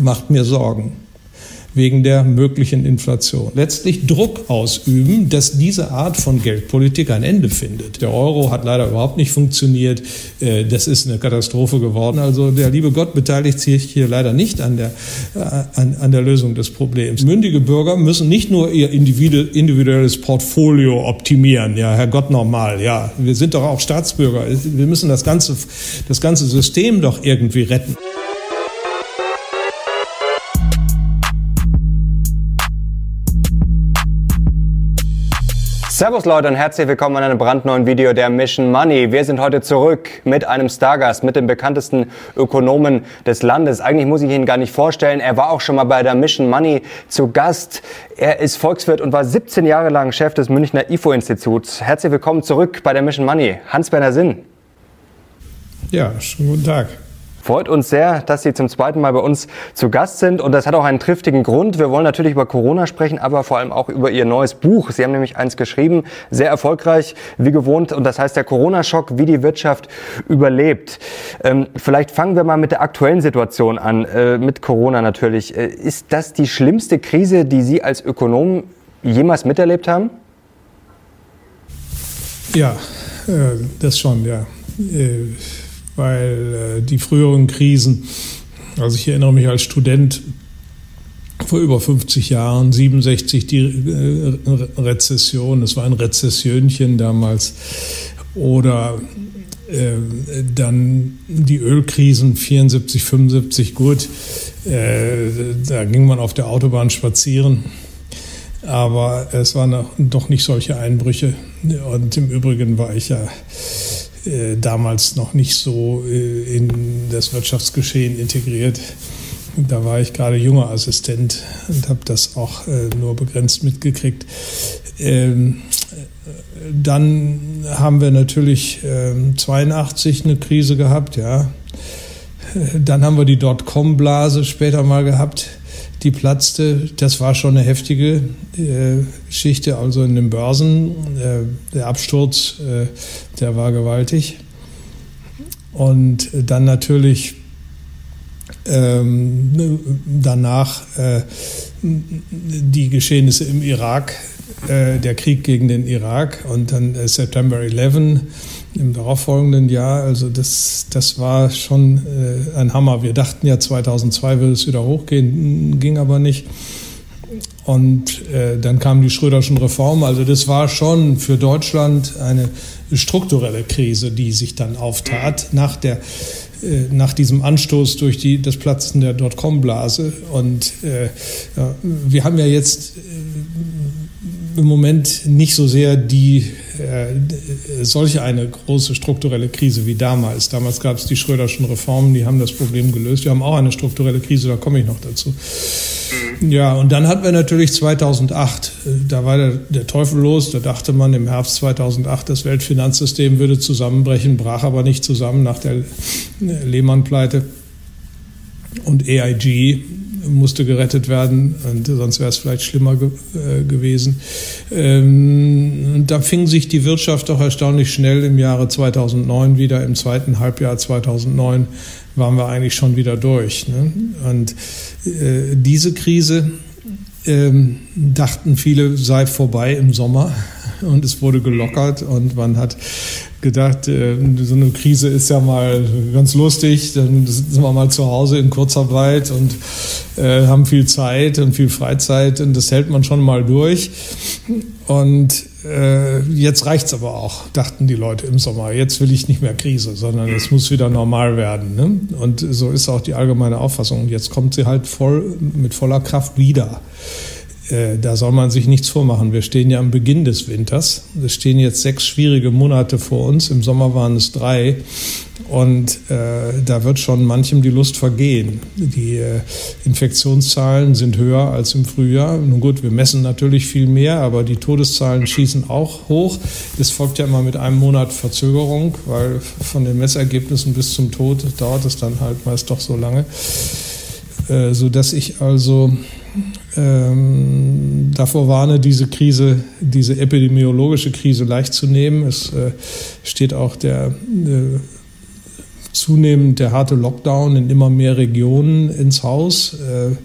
macht mir Sorgen wegen der möglichen Inflation. Letztlich Druck ausüben, dass diese Art von Geldpolitik ein Ende findet. Der Euro hat leider überhaupt nicht funktioniert. Äh, das ist eine Katastrophe geworden. Also der liebe Gott beteiligt sich hier leider nicht an der, äh, an, an der Lösung des Problems. Mündige Bürger müssen nicht nur ihr individuelles Portfolio optimieren. Ja, Herr Gott normal. Ja, wir sind doch auch Staatsbürger. Wir müssen das ganze, das ganze System doch irgendwie retten. Servus Leute und herzlich willkommen in einem brandneuen Video der Mission Money. Wir sind heute zurück mit einem Stargast, mit dem bekanntesten Ökonomen des Landes. Eigentlich muss ich ihn gar nicht vorstellen. Er war auch schon mal bei der Mission Money zu Gast. Er ist Volkswirt und war 17 Jahre lang Chef des Münchner IFO-Instituts. Herzlich willkommen zurück bei der Mission Money. Hans-Werner Sinn. Ja, schönen guten Tag. Freut uns sehr, dass Sie zum zweiten Mal bei uns zu Gast sind. Und das hat auch einen triftigen Grund. Wir wollen natürlich über Corona sprechen, aber vor allem auch über Ihr neues Buch. Sie haben nämlich eins geschrieben, sehr erfolgreich, wie gewohnt. Und das heißt der Corona-Schock, wie die Wirtschaft überlebt. Ähm, vielleicht fangen wir mal mit der aktuellen Situation an, äh, mit Corona natürlich. Äh, ist das die schlimmste Krise, die Sie als Ökonom jemals miterlebt haben? Ja, äh, das schon, ja. Weil äh, die früheren Krisen, also ich erinnere mich als Student vor über 50 Jahren, 67 die äh, Rezession, das war ein Rezessionchen damals, oder äh, dann die Ölkrisen 74, 75, gut, da ging man auf der Autobahn spazieren. Aber es waren doch nicht solche Einbrüche. Und im Übrigen war ich ja äh, damals noch nicht so äh, in das Wirtschaftsgeschehen integriert. Da war ich gerade junger Assistent und habe das auch äh, nur begrenzt mitgekriegt. Ähm, dann haben wir natürlich 82 ähm, eine Krise gehabt, ja. Dann haben wir die Dotcom-Blase später mal gehabt die platzte. Das war schon eine heftige äh, Geschichte, also in den Börsen. Äh, der Absturz, äh, der war gewaltig. Und dann natürlich ähm, danach äh, die Geschehnisse im Irak, äh, der Krieg gegen den Irak und dann äh, September 11 im darauffolgenden Jahr. Also das, das war schon äh, ein Hammer. Wir dachten ja 2002 würde es wieder hochgehen, ging aber nicht. Und äh, dann kamen die Schröderschen Reformen. Also das war schon für Deutschland eine strukturelle Krise, die sich dann auftat nach der äh, nach diesem Anstoß durch die, das Platzen der Dotcom-Blase. Und äh, ja, wir haben ja jetzt äh, im Moment nicht so sehr die äh, solch eine große strukturelle Krise wie damals. Damals gab es die Schröderschen Reformen, die haben das Problem gelöst. Wir haben auch eine strukturelle Krise, da komme ich noch dazu. Mhm. Ja, und dann hatten wir natürlich 2008, äh, da war der, der Teufel los, da dachte man im Herbst 2008, das Weltfinanzsystem würde zusammenbrechen, brach aber nicht zusammen nach der Lehman-Pleite. Und AIG musste gerettet werden und sonst wäre es vielleicht schlimmer ge äh, gewesen. Ähm, da fing sich die Wirtschaft doch erstaunlich schnell im Jahre 2009 wieder. Im zweiten Halbjahr 2009 waren wir eigentlich schon wieder durch. Ne? Und äh, diese Krise ähm, dachten viele sei vorbei im Sommer. Und es wurde gelockert. Und man hat gedacht, äh, so eine Krise ist ja mal ganz lustig, dann sind wir mal zu Hause in Kurzarbeit und äh, haben viel Zeit und viel Freizeit. Und das hält man schon mal durch. Und äh, jetzt reicht's aber auch, dachten die Leute im Sommer. Jetzt will ich nicht mehr Krise, sondern es muss wieder normal werden. Ne? Und so ist auch die allgemeine Auffassung. Und jetzt kommt sie halt voll mit voller Kraft wieder. Äh, da soll man sich nichts vormachen. Wir stehen ja am Beginn des Winters. Es stehen jetzt sechs schwierige Monate vor uns. Im Sommer waren es drei. Und äh, da wird schon manchem die Lust vergehen. Die äh, Infektionszahlen sind höher als im Frühjahr. Nun gut, wir messen natürlich viel mehr, aber die Todeszahlen schießen auch hoch. Das folgt ja immer mit einem Monat Verzögerung, weil von den Messergebnissen bis zum Tod dauert es dann halt meist doch so lange. Äh, so dass ich also ähm, davor warne, diese Krise, diese epidemiologische Krise leicht zu nehmen. Es äh, steht auch der äh, zunehmend der harte Lockdown in immer mehr Regionen ins Haus. Äh,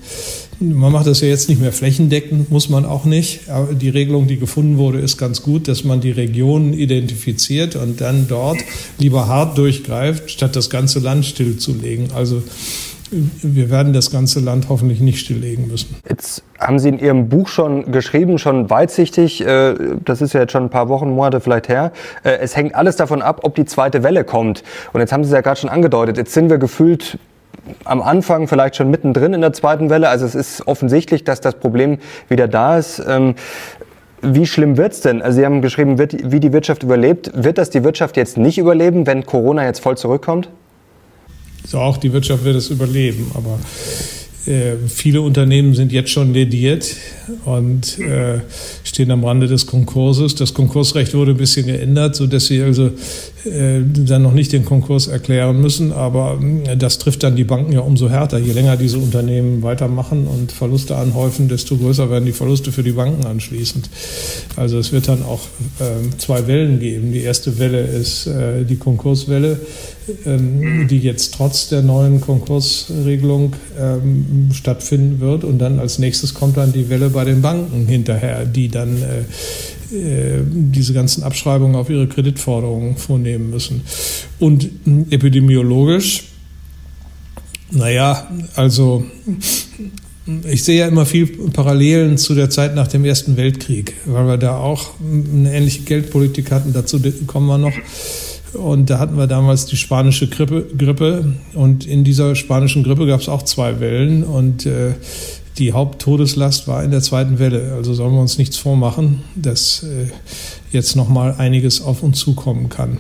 man macht das ja jetzt nicht mehr flächendeckend, muss man auch nicht. Aber die Regelung, die gefunden wurde, ist ganz gut, dass man die Regionen identifiziert und dann dort lieber hart durchgreift, statt das ganze Land stillzulegen. Also wir werden das ganze Land hoffentlich nicht stilllegen müssen. Jetzt haben Sie in Ihrem Buch schon geschrieben, schon weitsichtig, äh, das ist ja jetzt schon ein paar Wochen, Monate vielleicht her, äh, es hängt alles davon ab, ob die zweite Welle kommt. Und jetzt haben Sie es ja gerade schon angedeutet, jetzt sind wir gefühlt am Anfang, vielleicht schon mittendrin in der zweiten Welle. Also es ist offensichtlich, dass das Problem wieder da ist. Ähm, wie schlimm wird's denn? Also Sie haben geschrieben, wie die Wirtschaft überlebt. Wird das die Wirtschaft jetzt nicht überleben, wenn Corona jetzt voll zurückkommt? So auch die Wirtschaft wird es überleben, aber äh, viele Unternehmen sind jetzt schon lediert und äh, stehen am Rande des Konkurses. Das Konkursrecht wurde ein bisschen geändert, sodass sie also dann noch nicht den Konkurs erklären müssen. Aber äh, das trifft dann die Banken ja umso härter. Je länger diese Unternehmen weitermachen und Verluste anhäufen, desto größer werden die Verluste für die Banken anschließend. Also es wird dann auch äh, zwei Wellen geben. Die erste Welle ist äh, die Konkurswelle, ähm, die jetzt trotz der neuen Konkursregelung ähm, stattfinden wird. Und dann als nächstes kommt dann die Welle bei den Banken hinterher, die dann äh, äh, diese ganzen Abschreibungen auf ihre Kreditforderungen vornehmen müssen. Und epidemiologisch, naja, also ich sehe ja immer viel Parallelen zu der Zeit nach dem Ersten Weltkrieg, weil wir da auch eine ähnliche Geldpolitik hatten. Dazu kommen wir noch. Und da hatten wir damals die spanische Grippe. Grippe und in dieser spanischen Grippe gab es auch zwei Wellen. Und äh, die Haupttodeslast war in der zweiten Welle. Also sollen wir uns nichts vormachen, dass äh, jetzt noch mal einiges auf uns zukommen kann.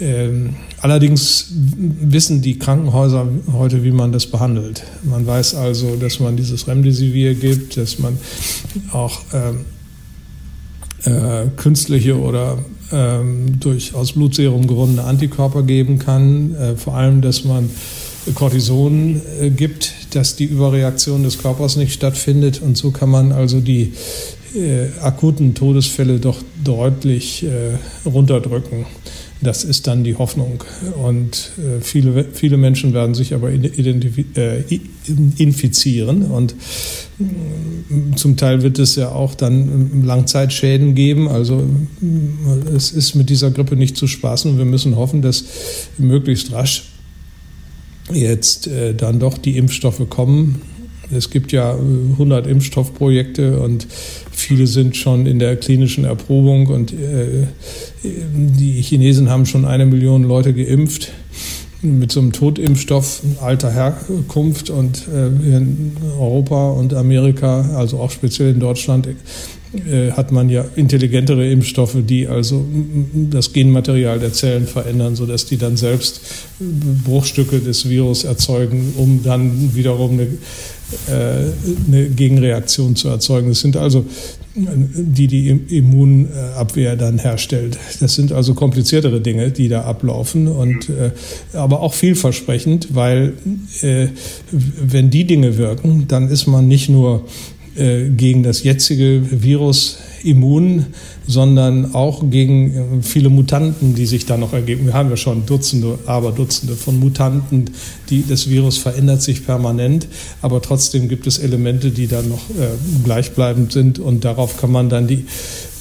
Ähm, allerdings wissen die Krankenhäuser heute, wie man das behandelt. Man weiß also, dass man dieses Remdesivir gibt, dass man auch ähm, äh, künstliche oder ähm, durch aus Blutserum gewonnene Antikörper geben kann. Äh, vor allem, dass man Cortison äh, gibt, dass die Überreaktion des Körpers nicht stattfindet. Und so kann man also die äh, akuten Todesfälle doch deutlich äh, runterdrücken. Das ist dann die Hoffnung. Und äh, viele, viele Menschen werden sich aber äh, infizieren. Und äh, zum Teil wird es ja auch dann Langzeitschäden geben. Also es ist mit dieser Grippe nicht zu spaßen. Und wir müssen hoffen, dass möglichst rasch jetzt äh, dann doch die Impfstoffe kommen. Es gibt ja 100 äh, Impfstoffprojekte und viele sind schon in der klinischen Erprobung und äh, die Chinesen haben schon eine Million Leute geimpft mit so einem Totimpfstoff alter Herkunft und äh, in Europa und Amerika, also auch speziell in Deutschland, hat man ja intelligentere Impfstoffe, die also das Genmaterial der Zellen verändern, sodass die dann selbst Bruchstücke des Virus erzeugen, um dann wiederum eine, äh, eine Gegenreaktion zu erzeugen. Das sind also die die Immunabwehr dann herstellt. Das sind also kompliziertere Dinge, die da ablaufen und äh, aber auch vielversprechend, weil äh, wenn die Dinge wirken, dann ist man nicht nur äh, gegen das jetzige Virus immun, sondern auch gegen äh, viele Mutanten, die sich da noch ergeben. Wir haben ja schon Dutzende, aber Dutzende von Mutanten, die das Virus verändert sich permanent, aber trotzdem gibt es Elemente, die da noch äh, gleichbleibend sind und darauf kann man dann die,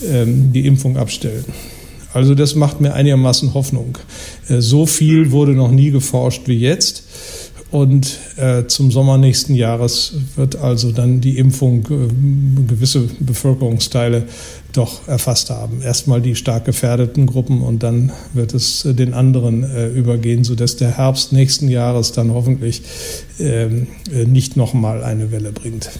ähm, die Impfung abstellen. Also das macht mir einigermaßen Hoffnung. Äh, so viel wurde noch nie geforscht wie jetzt. Und äh, zum Sommer nächsten Jahres wird also dann die Impfung äh, gewisse Bevölkerungsteile doch erfasst haben. Erstmal die stark gefährdeten Gruppen und dann wird es äh, den anderen äh, übergehen, sodass der Herbst nächsten Jahres dann hoffentlich ähm, äh, nicht nochmal eine Welle bringt.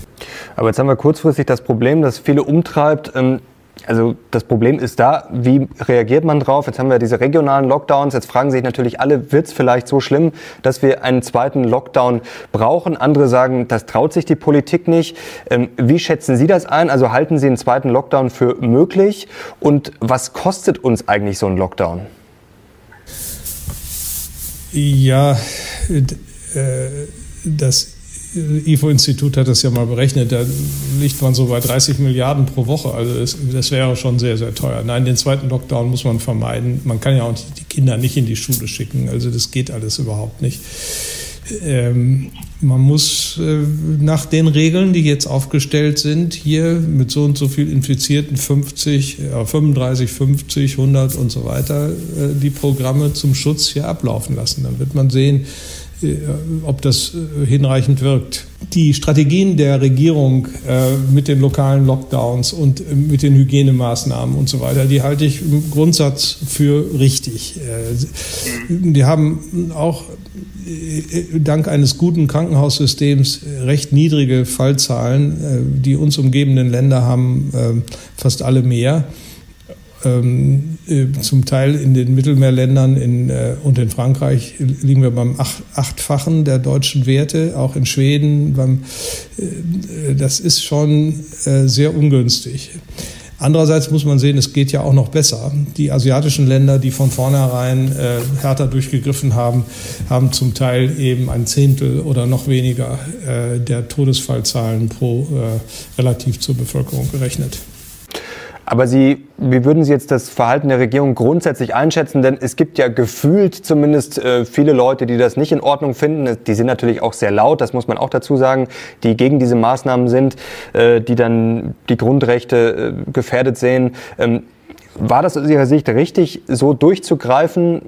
Aber jetzt haben wir kurzfristig das Problem, das viele umtreibt. Ähm also das Problem ist da, wie reagiert man drauf? Jetzt haben wir diese regionalen Lockdowns. Jetzt fragen sich natürlich alle, wird es vielleicht so schlimm, dass wir einen zweiten Lockdown brauchen? Andere sagen, das traut sich die Politik nicht. Ähm, wie schätzen Sie das ein? Also halten Sie einen zweiten Lockdown für möglich? Und was kostet uns eigentlich so ein Lockdown? Ja, äh, das IFO-Institut hat das ja mal berechnet, da liegt man so bei 30 Milliarden pro Woche. Also das, das, wäre schon sehr, sehr teuer. Nein, den zweiten Lockdown muss man vermeiden. Man kann ja auch die Kinder nicht in die Schule schicken. Also das geht alles überhaupt nicht. Ähm, man muss äh, nach den Regeln, die jetzt aufgestellt sind, hier mit so und so viel Infizierten 50, äh, 35, 50, 100 und so weiter, äh, die Programme zum Schutz hier ablaufen lassen. Dann wird man sehen, äh, ob das äh, hinreichend wirkt. Die Strategien der Regierung äh, mit den lokalen Lockdowns und mit den Hygienemaßnahmen und so weiter, die halte ich im Grundsatz für richtig. Die haben auch dank eines guten Krankenhaussystems recht niedrige Fallzahlen. Die uns umgebenden Länder haben fast alle mehr ähm, äh, zum Teil in den Mittelmeerländern in, äh, und in Frankreich liegen wir beim Ach, Achtfachen der deutschen Werte, auch in Schweden. Beim, äh, das ist schon äh, sehr ungünstig. Andererseits muss man sehen, es geht ja auch noch besser. Die asiatischen Länder, die von vornherein äh, härter durchgegriffen haben, haben zum Teil eben ein Zehntel oder noch weniger äh, der Todesfallzahlen pro äh, relativ zur Bevölkerung gerechnet. Aber Sie, wie würden Sie jetzt das Verhalten der Regierung grundsätzlich einschätzen? Denn es gibt ja gefühlt zumindest äh, viele Leute, die das nicht in Ordnung finden. Die sind natürlich auch sehr laut, das muss man auch dazu sagen, die gegen diese Maßnahmen sind, äh, die dann die Grundrechte äh, gefährdet sehen. Ähm, war das aus Ihrer Sicht richtig, so durchzugreifen?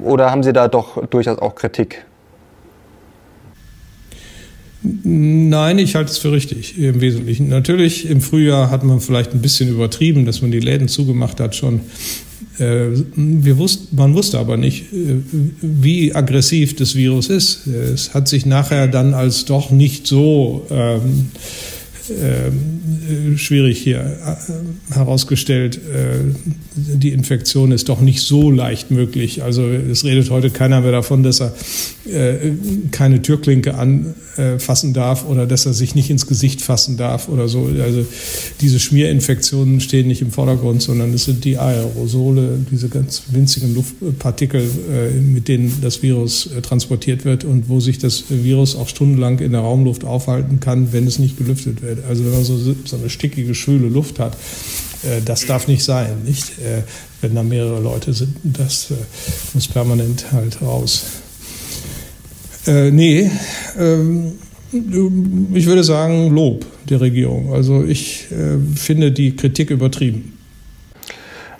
Oder haben Sie da doch durchaus auch Kritik? Nein, ich halte es für richtig im Wesentlichen. Natürlich, im Frühjahr hat man vielleicht ein bisschen übertrieben, dass man die Läden zugemacht hat schon. Äh, wir wussten, man wusste aber nicht, äh, wie aggressiv das Virus ist. Es hat sich nachher dann als doch nicht so ähm, äh, schwierig hier äh, herausgestellt. Die Infektion ist doch nicht so leicht möglich. Also es redet heute keiner mehr davon, dass er keine Türklinke anfassen darf oder dass er sich nicht ins Gesicht fassen darf oder so. Also diese Schmierinfektionen stehen nicht im Vordergrund, sondern es sind die Aerosole, diese ganz winzigen Luftpartikel, äh, mit denen das Virus äh, transportiert wird und wo sich das Virus auch stundenlang in der Raumluft aufhalten kann, wenn es nicht gelüftet wird. Also wenn man so, so eine stickige, schwüle Luft hat, äh, das darf nicht sein, nicht? Äh, wenn da mehrere Leute sind, das äh, muss permanent halt raus. Äh, nee, ähm, ich würde sagen Lob der Regierung. Also ich äh, finde die Kritik übertrieben.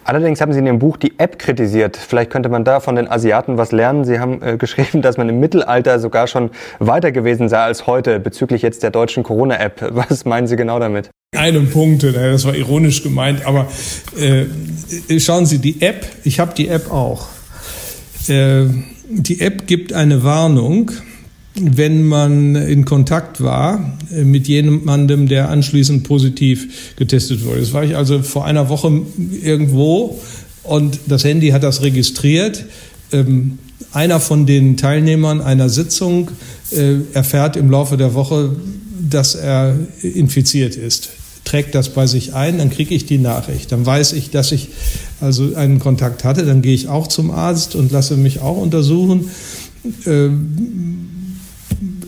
Allerdings haben Sie in Ihrem Buch die App kritisiert. Vielleicht könnte man da von den Asiaten was lernen. Sie haben äh, geschrieben, dass man im Mittelalter sogar schon weiter gewesen sei als heute bezüglich jetzt der deutschen Corona-App. Was meinen Sie genau damit? Einem Punkt, das war ironisch gemeint, aber äh, schauen Sie, die App, ich habe die App auch. Äh, die App gibt eine Warnung, wenn man in Kontakt war mit jemandem, der anschließend positiv getestet wurde. Das war ich also vor einer Woche irgendwo und das Handy hat das registriert. Ähm, einer von den Teilnehmern einer Sitzung äh, erfährt im Laufe der Woche, dass er infiziert ist trägt das bei sich ein, dann kriege ich die Nachricht. Dann weiß ich, dass ich also einen Kontakt hatte. Dann gehe ich auch zum Arzt und lasse mich auch untersuchen. Ähm,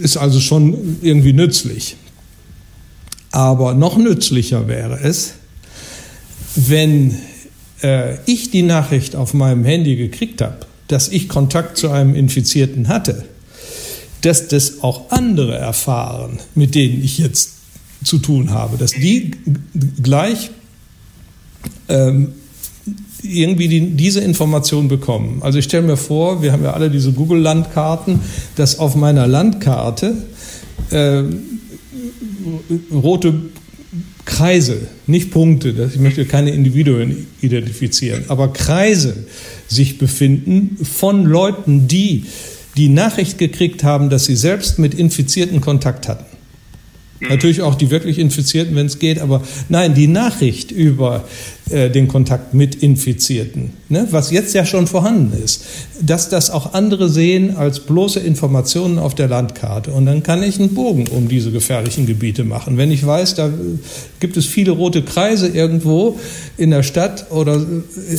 ist also schon irgendwie nützlich. Aber noch nützlicher wäre es, wenn äh, ich die Nachricht auf meinem Handy gekriegt habe, dass ich Kontakt zu einem Infizierten hatte, dass das auch andere erfahren, mit denen ich jetzt zu tun habe, dass die gleich ähm, irgendwie die, diese Information bekommen. Also ich stelle mir vor, wir haben ja alle diese Google-Landkarten, dass auf meiner Landkarte äh, rote Kreise, nicht Punkte, ich möchte keine Individuen identifizieren, aber Kreise sich befinden von Leuten, die die Nachricht gekriegt haben, dass sie selbst mit Infizierten Kontakt hatten. Mhm. Natürlich auch die wirklich Infizierten, wenn es geht, aber nein, die Nachricht über äh, den Kontakt mit Infizierten, ne, was jetzt ja schon vorhanden ist, dass das auch andere sehen als bloße Informationen auf der Landkarte. Und dann kann ich einen Bogen um diese gefährlichen Gebiete machen. Wenn ich weiß, da gibt es viele rote Kreise irgendwo in der Stadt oder äh,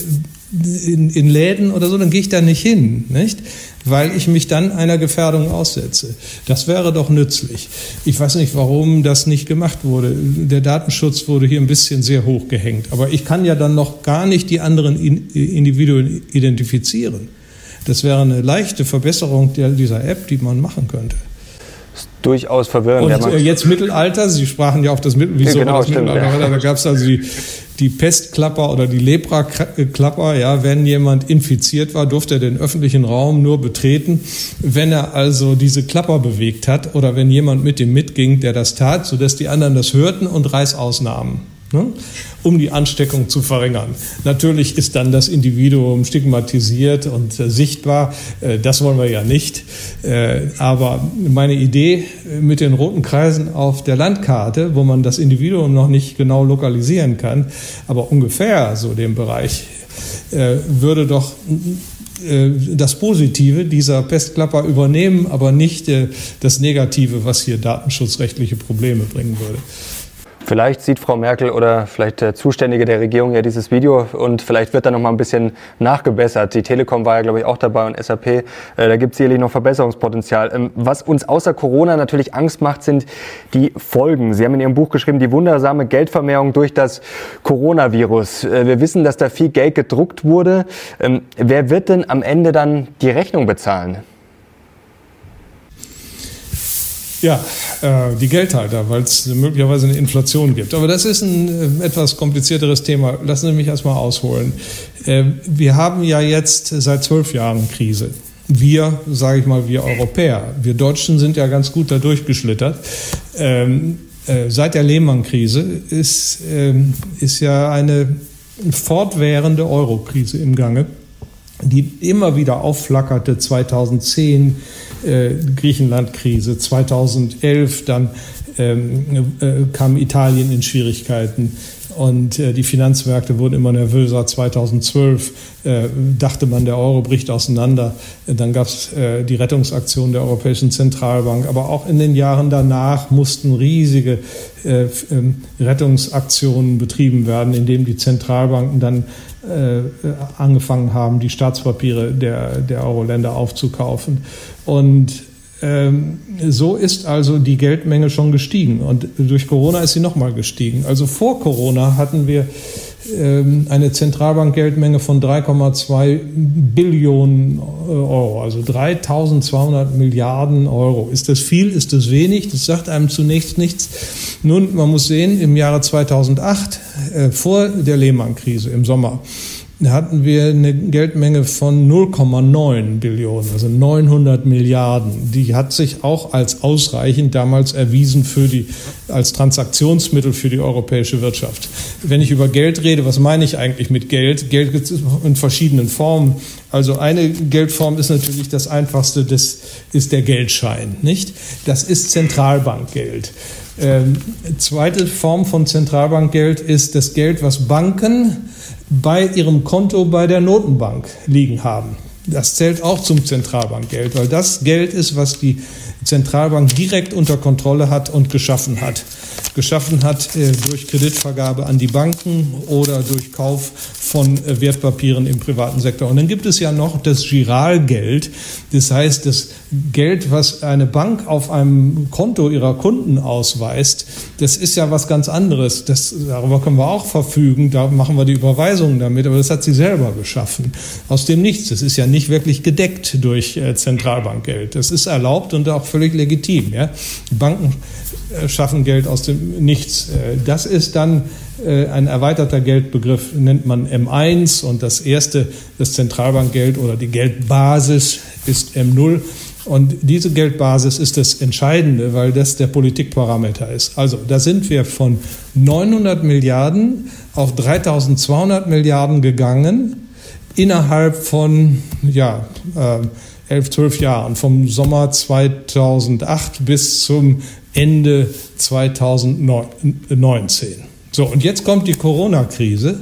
in, in Läden oder so, dann gehe ich da nicht hin, nicht? Weil ich mich dann einer Gefährdung aussetze. Das wäre doch nützlich. Ich weiß nicht, warum das nicht gemacht wurde. Der Datenschutz wurde hier ein bisschen sehr hoch gehängt. Aber ich kann ja dann noch gar nicht die anderen Individuen identifizieren. Das wäre eine leichte Verbesserung dieser App, die man machen könnte durchaus verwirrend. Und jetzt Mittelalter, Sie sprachen ja auf das, Mittel, wieso genau, das stimmt, Mittelalter, ja. da gab es also die, die Pestklapper oder die Lepraklapper, ja, wenn jemand infiziert war, durfte er den öffentlichen Raum nur betreten, wenn er also diese Klapper bewegt hat oder wenn jemand mit ihm mitging, der das tat, sodass die anderen das hörten und Reißausnahmen ne, um die Ansteckung zu verringern. Natürlich ist dann das Individuum stigmatisiert und äh, sichtbar. Äh, das wollen wir ja nicht. Äh, aber meine Idee mit den roten Kreisen auf der Landkarte, wo man das Individuum noch nicht genau lokalisieren kann, aber ungefähr so dem Bereich, äh, würde doch äh, das Positive dieser Pestklapper übernehmen, aber nicht äh, das Negative, was hier datenschutzrechtliche Probleme bringen würde. Vielleicht sieht Frau Merkel oder vielleicht der Zuständige der Regierung ja dieses Video und vielleicht wird da noch mal ein bisschen nachgebessert. Die Telekom war ja, glaube ich, auch dabei und SAP. Äh, da gibt es sicherlich noch Verbesserungspotenzial. Ähm, was uns außer Corona natürlich Angst macht, sind die Folgen. Sie haben in Ihrem Buch geschrieben, die wundersame Geldvermehrung durch das Coronavirus. Äh, wir wissen, dass da viel Geld gedruckt wurde. Ähm, wer wird denn am Ende dann die Rechnung bezahlen? Ja, äh, die Geldhalter, weil es möglicherweise eine Inflation gibt. Aber das ist ein äh, etwas komplizierteres Thema. Lassen Sie mich erstmal ausholen. Äh, wir haben ja jetzt seit zwölf Jahren Krise. Wir, sage ich mal, wir Europäer, wir Deutschen sind ja ganz gut da durchgeschlittert. Ähm, äh, seit der Lehman-Krise ist, ähm, ist ja eine fortwährende Euro-Krise im Gange, die immer wieder aufflackerte 2010 äh, Griechenland-Krise. 2011 dann ähm, äh, kam Italien in Schwierigkeiten und äh, die Finanzmärkte wurden immer nervöser. 2012 äh, dachte man, der Euro bricht auseinander. Dann gab es äh, die Rettungsaktion der Europäischen Zentralbank. Aber auch in den Jahren danach mussten riesige äh, ähm, Rettungsaktionen betrieben werden, indem die Zentralbanken dann angefangen haben, die Staatspapiere der, der Euro-Länder aufzukaufen. Und ähm, so ist also die Geldmenge schon gestiegen und durch Corona ist sie nochmal gestiegen. Also vor Corona hatten wir eine Zentralbankgeldmenge von 3,2 Billionen äh, Euro, also 3200 Milliarden Euro. Ist das viel? Ist das wenig? Das sagt einem zunächst nichts. Nun, man muss sehen, im Jahre 2008, äh, vor der Lehman-Krise im Sommer, hatten wir eine Geldmenge von 0,9 Billionen, also 900 Milliarden. Die hat sich auch als ausreichend damals erwiesen für die, als Transaktionsmittel für die europäische Wirtschaft. Wenn ich über Geld rede, was meine ich eigentlich mit Geld? Geld gibt es in verschiedenen Formen. Also eine Geldform ist natürlich das einfachste, das ist der Geldschein, nicht? Das ist Zentralbankgeld. Ähm, zweite Form von Zentralbankgeld ist das Geld, was Banken bei ihrem Konto bei der Notenbank liegen haben. Das zählt auch zum Zentralbankgeld, weil das Geld ist, was die Zentralbank direkt unter Kontrolle hat und geschaffen hat. Geschaffen hat äh, durch Kreditvergabe an die Banken oder durch Kauf von äh, Wertpapieren im privaten Sektor. Und dann gibt es ja noch das Giralgeld, das heißt das Geld, was eine Bank auf einem Konto ihrer Kunden ausweist. Das ist ja was ganz anderes. Das, darüber können wir auch verfügen, da machen wir die Überweisungen damit, aber das hat sie selber geschaffen. Aus dem Nichts. Das ist ja nicht wirklich gedeckt durch äh, Zentralbankgeld. Das ist erlaubt und auch völlig legitim. Ja? Banken äh, schaffen Geld aus dem Nichts. Äh, das ist dann ein erweiterter Geldbegriff, nennt man M1 und das erste, das Zentralbankgeld oder die Geldbasis ist M0. Und diese Geldbasis ist das Entscheidende, weil das der Politikparameter ist. Also da sind wir von 900 Milliarden auf 3200 Milliarden gegangen innerhalb von ja, elf, zwölf Jahren, vom Sommer 2008 bis zum Ende 2019. So, und jetzt kommt die Corona-Krise.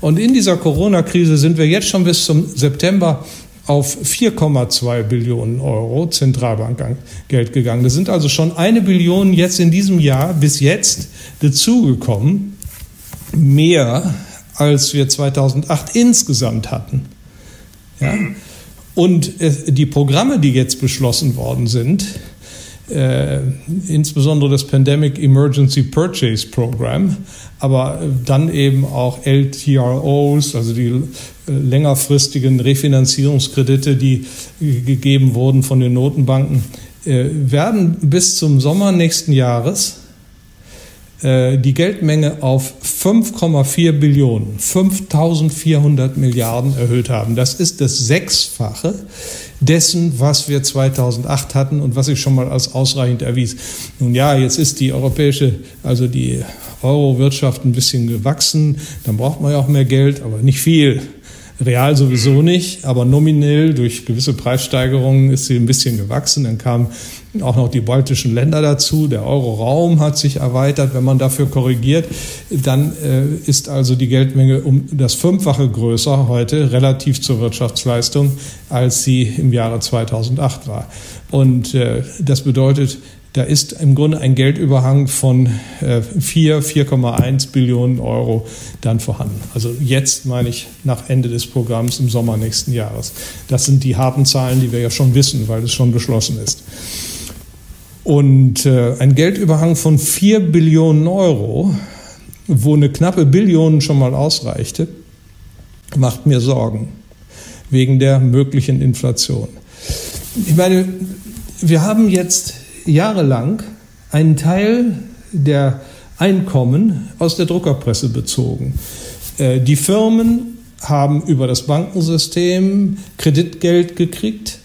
Und in dieser Corona-Krise sind wir jetzt schon bis zum September auf 4,2 Billionen Euro Zentralbankgeld gegangen. Das sind also schon eine Billion jetzt in diesem Jahr bis jetzt dazugekommen. Mehr als wir 2008 insgesamt hatten. Ja? Und äh, die Programme, die jetzt beschlossen worden sind, äh, insbesondere das Pandemic Emergency Purchase Program, aber dann eben auch LTROs, also die äh, längerfristigen Refinanzierungskredite, die gegeben wurden von den Notenbanken, äh, werden bis zum Sommer nächsten Jahres äh, die Geldmenge auf 5,4 Billionen, 5400 Milliarden erhöht haben. Das ist das Sechsfache dessen, was wir 2008 hatten und was ich schon mal als ausreichend erwies. Nun ja, jetzt ist die europäische, also die Euro-Wirtschaft ein bisschen gewachsen, dann braucht man ja auch mehr Geld, aber nicht viel. Real sowieso nicht, aber nominell durch gewisse Preissteigerungen ist sie ein bisschen gewachsen. Dann kamen auch noch die baltischen Länder dazu. Der Euroraum hat sich erweitert. Wenn man dafür korrigiert, dann äh, ist also die Geldmenge um das Fünffache größer heute relativ zur Wirtschaftsleistung, als sie im Jahre 2008 war. Und äh, das bedeutet, da ist im Grunde ein Geldüberhang von 4, äh, 4,1 Billionen Euro dann vorhanden. Also jetzt meine ich nach Ende des Programms im Sommer nächsten Jahres. Das sind die harten Zahlen, die wir ja schon wissen, weil es schon beschlossen ist. Und äh, ein Geldüberhang von 4 Billionen Euro, wo eine knappe Billion schon mal ausreichte, macht mir Sorgen wegen der möglichen Inflation. Ich meine, wir haben jetzt jahrelang einen Teil der Einkommen aus der Druckerpresse bezogen. Äh, die Firmen haben über das Bankensystem Kreditgeld gekriegt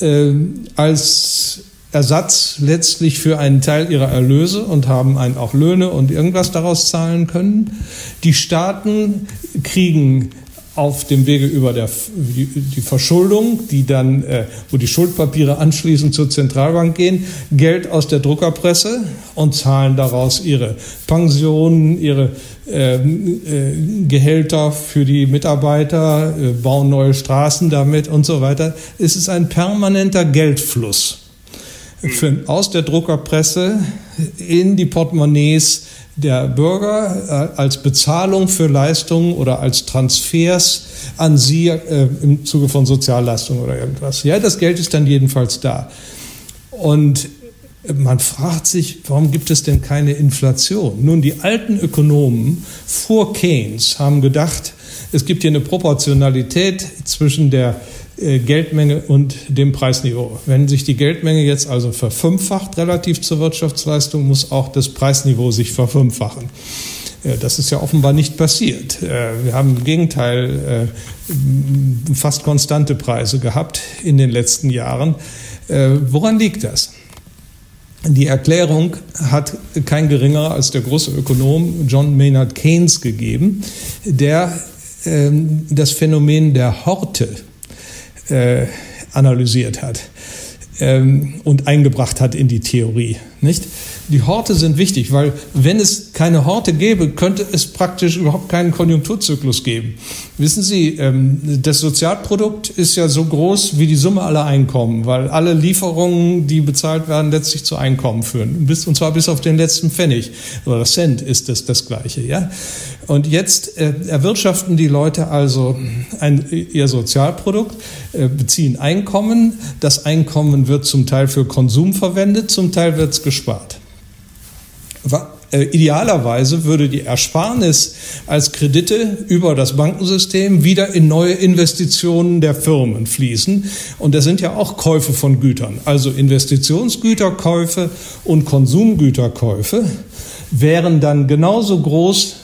äh, als Ersatz letztlich für einen Teil ihrer Erlöse und haben einen auch Löhne und irgendwas daraus zahlen können. Die Staaten kriegen auf dem Wege über der, die Verschuldung, die dann, äh, wo die Schuldpapiere anschließend zur Zentralbank gehen, Geld aus der Druckerpresse und zahlen daraus ihre Pensionen, ihre äh, äh, Gehälter für die Mitarbeiter, äh, bauen neue Straßen damit und so weiter. Es ist ein permanenter Geldfluss für, aus der Druckerpresse in die Portemonnaies der Bürger äh, als Bezahlung für Leistungen oder als Transfers an sie äh, im Zuge von Sozialleistungen oder irgendwas. Ja, das Geld ist dann jedenfalls da. Und man fragt sich, warum gibt es denn keine Inflation? Nun, die alten Ökonomen vor Keynes haben gedacht, es gibt hier eine Proportionalität zwischen der äh, Geldmenge und dem Preisniveau. Wenn sich die Geldmenge jetzt also verfünffacht relativ zur Wirtschaftsleistung, muss auch das Preisniveau sich verfünffachen. Äh, das ist ja offenbar nicht passiert. Äh, wir haben im Gegenteil fast konstante Preise gehabt in den letzten Jahren. Woran liegt das? Die Erklärung hat kein geringerer als der große Ökonom John Maynard Keynes gegeben, der ähm, das Phänomen der Horte äh, analysiert hat ähm, und eingebracht hat in die Theorie. Nicht? Die Horte sind wichtig, weil wenn es keine Horte gäbe, könnte es praktisch überhaupt keinen Konjunkturzyklus geben. Wissen Sie, ähm, das Sozialprodukt ist ja so groß wie die Summe aller Einkommen, weil alle Lieferungen, die bezahlt werden, letztlich zu Einkommen führen. Und zwar bis auf den letzten Pfennig oder Cent ist das das Gleiche. Ja? Und jetzt äh, erwirtschaften die Leute also ein, ihr Sozialprodukt, äh, beziehen Einkommen. Das Einkommen wird zum Teil für Konsum verwendet, zum Teil wird es gespart. Äh, idealerweise würde die Ersparnis als Kredite über das Bankensystem wieder in neue Investitionen der Firmen fließen. Und das sind ja auch Käufe von Gütern. Also Investitionsgüterkäufe und Konsumgüterkäufe wären dann genauso groß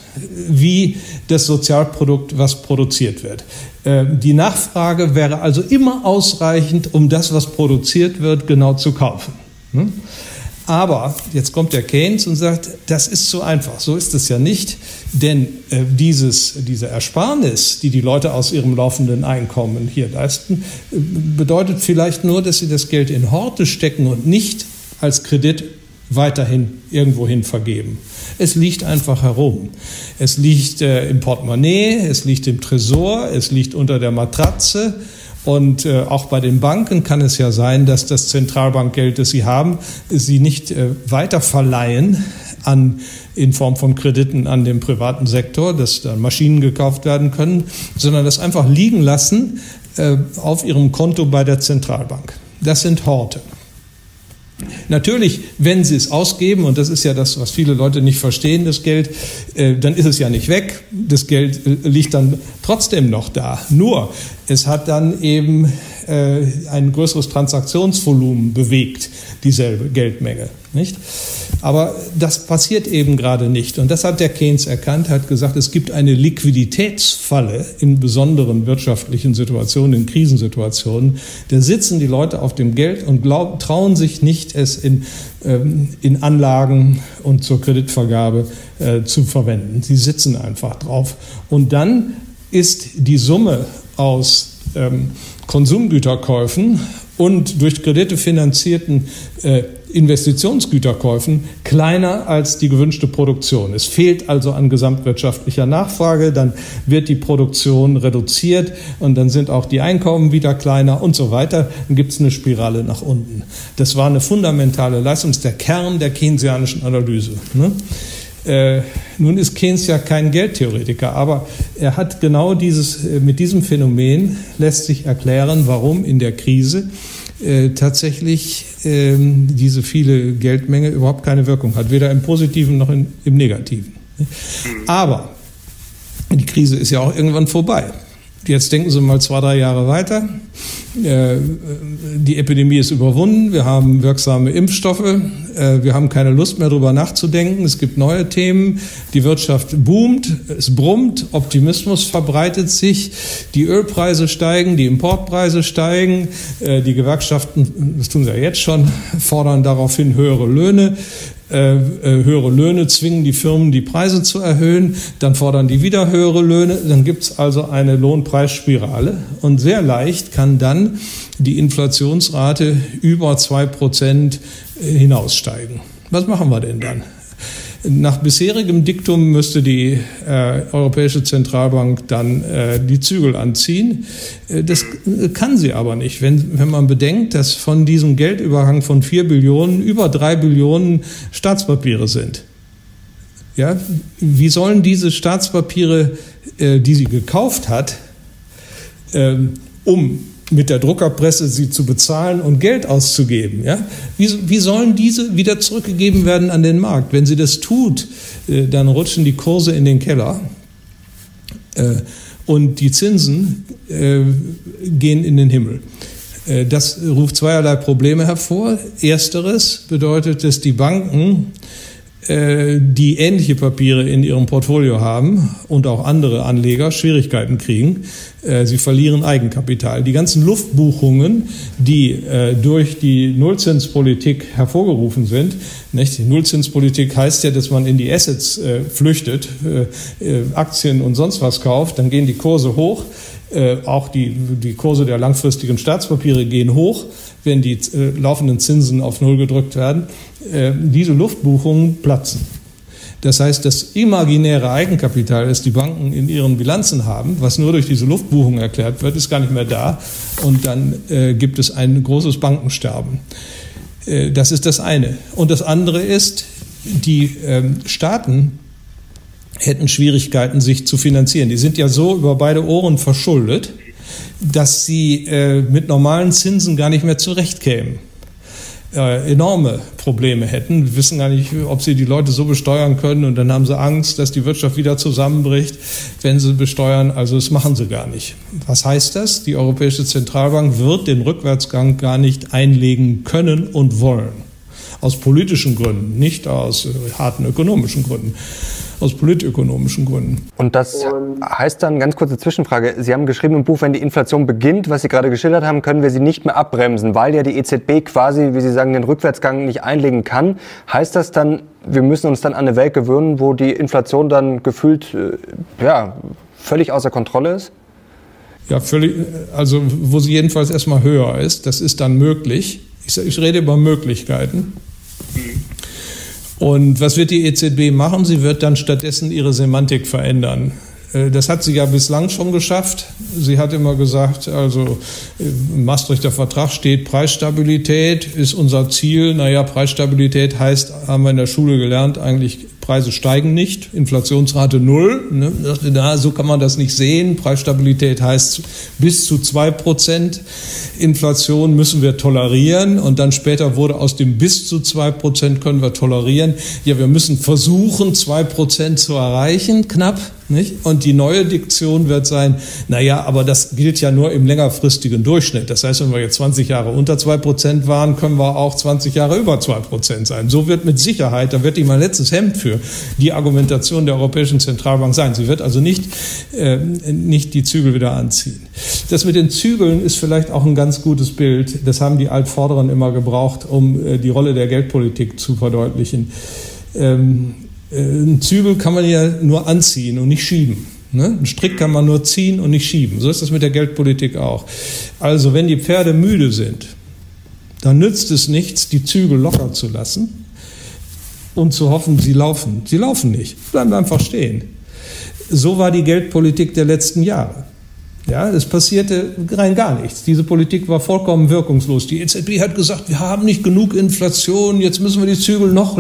wie das Sozialprodukt, was produziert wird. Äh, die Nachfrage wäre also immer ausreichend, um das, was produziert wird, genau zu kaufen. Aber jetzt kommt der Keynes und sagt, das ist zu einfach. So ist es ja nicht, denn äh, dieses, diese Ersparnis, die die Leute aus ihrem laufenden Einkommen hier leisten, äh, bedeutet vielleicht nur, dass sie das Geld in Horte stecken und nicht als Kredit weiterhin irgendwohin vergeben. Es liegt einfach herum. Es liegt äh, im Portemonnaie, es liegt im Tresor, es liegt unter der Matratze und äh, auch bei den Banken kann es ja sein, dass das Zentralbankgeld, das sie haben, sie nicht äh, weiter verleihen an, in Form von Krediten an den privaten Sektor, dass da Maschinen gekauft werden können, sondern das einfach liegen lassen äh, auf ihrem Konto bei der Zentralbank. Das sind Horte. Natürlich, wenn sie es ausgeben, und das ist ja das, was viele Leute nicht verstehen, das Geld, äh, dann ist es ja nicht weg. Das Geld äh, liegt dann trotzdem noch da. Nur, es hat dann eben äh, ein größeres Transaktionsvolumen bewegt, dieselbe Geldmenge. Nicht? Aber das passiert eben gerade nicht. Und das hat der Keynes erkannt, hat gesagt, es gibt eine Liquiditätsfalle in besonderen wirtschaftlichen Situationen, in Krisensituationen. Da sitzen die Leute auf dem Geld und glaub, trauen sich nicht, es in, ähm, in Anlagen und zur Kreditvergabe äh, zu verwenden. Sie sitzen einfach drauf. Und dann ist die Summe aus ähm, Konsumgüterkäufen und durch Kredite finanzierten äh, Investitionsgüterkäufen kleiner als die gewünschte Produktion. Es fehlt also an gesamtwirtschaftlicher Nachfrage, dann wird die Produktion reduziert und dann sind auch die Einkommen wieder kleiner und so weiter. Dann gibt es eine Spirale nach unten. Das war eine fundamentale Leistung, ist der Kern der keynesianischen Analyse. Ne? Äh, nun ist Keynes ja kein Geldtheoretiker, aber er hat genau dieses, äh, mit diesem Phänomen lässt sich erklären, warum in der Krise äh, tatsächlich ähm, diese viele Geldmenge überhaupt keine Wirkung hat, weder im Positiven noch in, im Negativen. Aber die Krise ist ja auch irgendwann vorbei. Jetzt denken Sie mal zwei, drei Jahre weiter. Äh, die Epidemie ist überwunden. Wir haben wirksame Impfstoffe. Äh, wir haben keine Lust mehr darüber nachzudenken. Es gibt neue Themen. Die Wirtschaft boomt. Es brummt. Optimismus verbreitet sich. Die Ölpreise steigen. Die Importpreise steigen. Äh, die Gewerkschaften, das tun sie ja jetzt schon, fordern daraufhin höhere Löhne. Äh, äh, höhere Löhne zwingen die Firmen, die Preise zu erhöhen, dann fordern die wieder höhere Löhne, dann gibt es also eine Lohnpreisspirale und sehr leicht kann dann die Inflationsrate über zwei Prozent äh, hinaussteigen. Was machen wir denn dann? Nach bisherigem Diktum müsste die äh, Europäische Zentralbank dann äh, die Zügel anziehen. Äh, das kann sie aber nicht, wenn, wenn man bedenkt, dass von diesem Geldüberhang von vier Billionen über drei Billionen Staatspapiere sind. Ja, wie sollen diese Staatspapiere, äh, die sie gekauft hat, ähm, um mit der Druckerpresse sie zu bezahlen und Geld auszugeben. Ja? Wie, wie sollen diese wieder zurückgegeben werden an den Markt? Wenn sie das tut, äh, dann rutschen die Kurse in den Keller äh, und die Zinsen äh, gehen in den Himmel. Das ruft zweierlei Probleme hervor. Ersteres bedeutet, dass die Banken die ähnliche Papiere in ihrem Portfolio haben und auch andere Anleger Schwierigkeiten kriegen. Äh, sie verlieren Eigenkapital. Die ganzen Luftbuchungen, die äh, durch die Nullzinspolitik hervorgerufen sind, nicht? Die Nullzinspolitik heißt ja, dass man in die Assets flüchtet, Aktien und sonst was kauft, dann gehen die Kurse hoch. Auch die, die Kurse der langfristigen Staatspapiere gehen hoch, wenn die laufenden Zinsen auf Null gedrückt werden. Äh, diese Luftbuchungen platzen. Das heißt, das imaginäre Eigenkapital, das die Banken in ihren Bilanzen haben, was nur durch diese Luftbuchung erklärt wird, ist gar nicht mehr da. Und dann äh, gibt es ein großes Bankensterben. Äh, das ist das eine. Und das andere ist, die ähm, Staaten hätten Schwierigkeiten, sich zu finanzieren. Die sind ja so über beide Ohren verschuldet, dass sie äh, mit normalen Zinsen gar nicht mehr zurechtkämen äh, enorme Probleme hätten. Wir wissen gar nicht, ob sie die Leute so besteuern können und dann haben sie Angst, dass die Wirtschaft wieder zusammenbricht, wenn sie besteuern. Also das machen sie gar nicht. Was heißt das? Die Europäische Zentralbank wird den Rückwärtsgang gar nicht einlegen können und wollen. Aus politischen Gründen, nicht aus äh, harten ökonomischen Gründen aus politökonomischen Gründen. Und das heißt dann, ganz kurze Zwischenfrage, Sie haben geschrieben im Buch, wenn die Inflation beginnt, was Sie gerade geschildert haben, können wir sie nicht mehr abbremsen, weil ja die EZB quasi, wie Sie sagen, den Rückwärtsgang nicht einlegen kann. Heißt das dann, wir müssen uns dann an eine Welt gewöhnen, wo die Inflation dann gefühlt äh, ja, völlig außer Kontrolle ist? Ja, völlig, also wo sie jedenfalls erstmal höher ist, das ist dann möglich. Ich, ich rede über Möglichkeiten. Und was wird die EZB machen? Sie wird dann stattdessen ihre Semantik verändern. Äh, das hat sie ja bislang schon geschafft. Sie hat immer gesagt, also im Maastrichter Vertrag steht Preisstabilität ist unser Ziel. Naja, Preisstabilität heißt, haben wir in der Schule gelernt, eigentlich Preise steigen nicht, Inflationsrate null. Ne? Na, so kann man das nicht sehen. Preisstabilität heißt bis zu zwei Prozent Inflation müssen wir tolerieren. Und dann später wurde aus dem bis zu zwei Prozent können wir tolerieren. Ja, wir müssen versuchen, zwei Prozent zu erreichen, knapp. Nicht? Und die neue Diktion wird sein, naja, aber das gilt ja nur im längerfristigen Durchschnitt. Das heißt, wenn wir jetzt 20 Jahre unter 2% waren, können wir auch 20 Jahre über 2% sein. So wird mit Sicherheit, da wird ich mein letztes Hemd für die Argumentation der Europäischen Zentralbank sein. Sie wird also nicht, äh, nicht die Zügel wieder anziehen. Das mit den Zügeln ist vielleicht auch ein ganz gutes Bild. Das haben die Altvorderen immer gebraucht, um äh, die Rolle der Geldpolitik zu verdeutlichen. Ähm, äh, ein Zügel kann man ja nur anziehen und nicht schieben. Ne? Ein Strick kann man nur ziehen und nicht schieben. So ist das mit der Geldpolitik auch. Also wenn die Pferde müde sind, dann nützt es nichts, die Zügel locker zu lassen und zu hoffen, sie laufen. Sie laufen nicht, bleiben einfach stehen. So war die Geldpolitik der letzten Jahre. Ja, es passierte rein gar nichts. Diese Politik war vollkommen wirkungslos. Die EZB hat gesagt, wir haben nicht genug Inflation, jetzt müssen wir die Zügel noch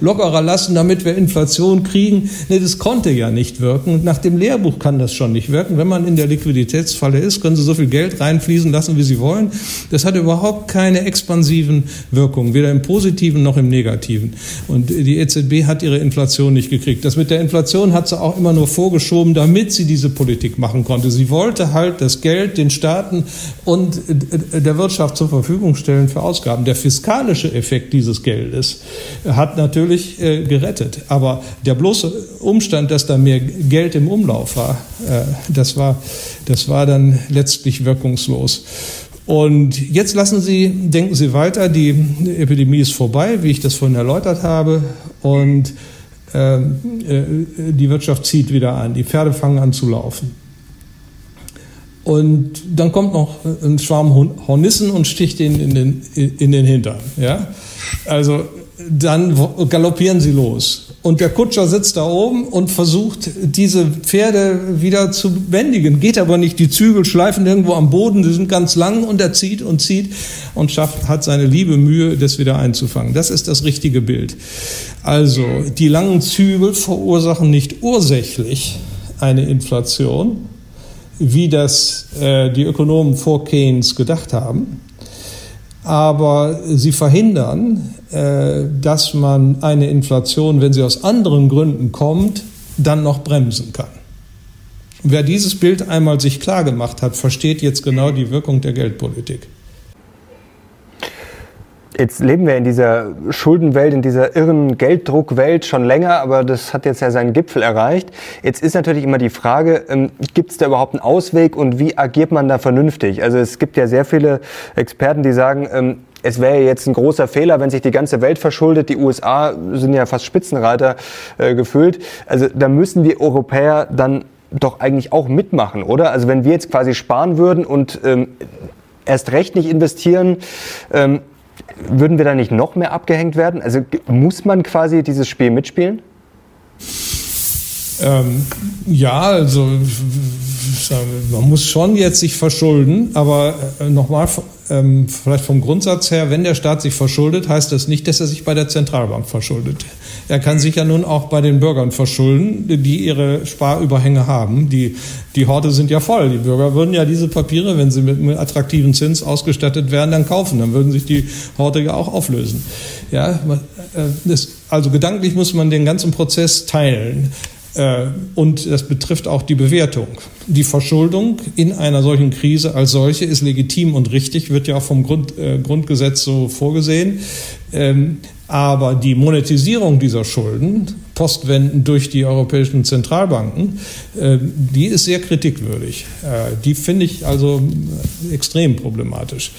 lockerer lassen, damit wir Inflation kriegen. Nee, das konnte ja nicht wirken. Nach dem Lehrbuch kann das schon nicht wirken. Wenn man in der Liquiditätsfalle ist, können Sie so viel Geld reinfließen lassen, wie Sie wollen. Das hat überhaupt keine expansiven Wirkungen, weder im positiven noch im negativen. Und die EZB hat ihre Inflation nicht gekriegt. Das mit der Inflation hat sie auch immer nur vorgeschoben, damit sie diese Politik machen konnte. Sie wollte wollte halt das Geld den Staaten und der Wirtschaft zur Verfügung stellen für Ausgaben. Der fiskalische Effekt dieses Geldes hat natürlich äh, gerettet. Aber der bloße Umstand, dass da mehr Geld im Umlauf war, äh, das war, das war dann letztlich wirkungslos. Und jetzt lassen Sie, denken Sie weiter, die Epidemie ist vorbei, wie ich das vorhin erläutert habe, und äh, die Wirtschaft zieht wieder an, die Pferde fangen an zu laufen. Und dann kommt noch ein Schwarm Hornissen und sticht ihn in den, in den Hintern. Ja? Also dann galoppieren sie los. Und der Kutscher sitzt da oben und versucht, diese Pferde wieder zu bändigen. Geht aber nicht. Die Zügel schleifen irgendwo am Boden, die sind ganz lang und er zieht und zieht und schafft, hat seine liebe Mühe, das wieder einzufangen. Das ist das richtige Bild. Also, die langen Zügel verursachen nicht ursächlich eine Inflation, wie das äh, die Ökonomen vor Keynes gedacht haben. Aber sie verhindern, äh, dass man eine Inflation, wenn sie aus anderen Gründen kommt, dann noch bremsen kann. Wer dieses Bild einmal sich klar gemacht hat, versteht jetzt genau die Wirkung der Geldpolitik. Jetzt leben wir in dieser Schuldenwelt, in dieser irren Gelddruckwelt schon länger, aber das hat jetzt ja seinen Gipfel erreicht. Jetzt ist natürlich immer die Frage, ähm, gibt es da überhaupt einen Ausweg und wie agiert man da vernünftig? Also es gibt ja sehr viele Experten, die sagen, ähm, es wäre jetzt ein großer Fehler, wenn sich die ganze Welt verschuldet. Die USA sind ja fast Spitzenreiter äh, gefüllt. Also da müssen die Europäer dann doch eigentlich auch mitmachen, oder? Also wenn wir jetzt quasi sparen würden und ähm, erst recht nicht investieren, ähm, würden wir da nicht noch mehr abgehängt werden? Also muss man quasi dieses Spiel mitspielen? Ähm, ja, also man muss schon jetzt sich verschulden, aber äh, nochmal, ähm, vielleicht vom Grundsatz her, wenn der Staat sich verschuldet, heißt das nicht, dass er sich bei der Zentralbank verschuldet. Er kann sich ja nun auch bei den Bürgern verschulden, die ihre Sparüberhänge haben. Die, die Horte sind ja voll. Die Bürger würden ja diese Papiere, wenn sie mit einem attraktiven Zins ausgestattet wären, dann kaufen. Dann würden sich die Horte ja auch auflösen. Ja, äh, also gedanklich muss man den ganzen Prozess teilen. Äh, und das betrifft auch die Bewertung. Die Verschuldung in einer solchen Krise als solche ist legitim und richtig, wird ja auch vom Grund, äh, Grundgesetz so vorgesehen. Ähm, aber die Monetisierung dieser Schulden, Postwenden durch die europäischen Zentralbanken, äh, die ist sehr kritikwürdig. Äh, die finde ich also extrem problematisch.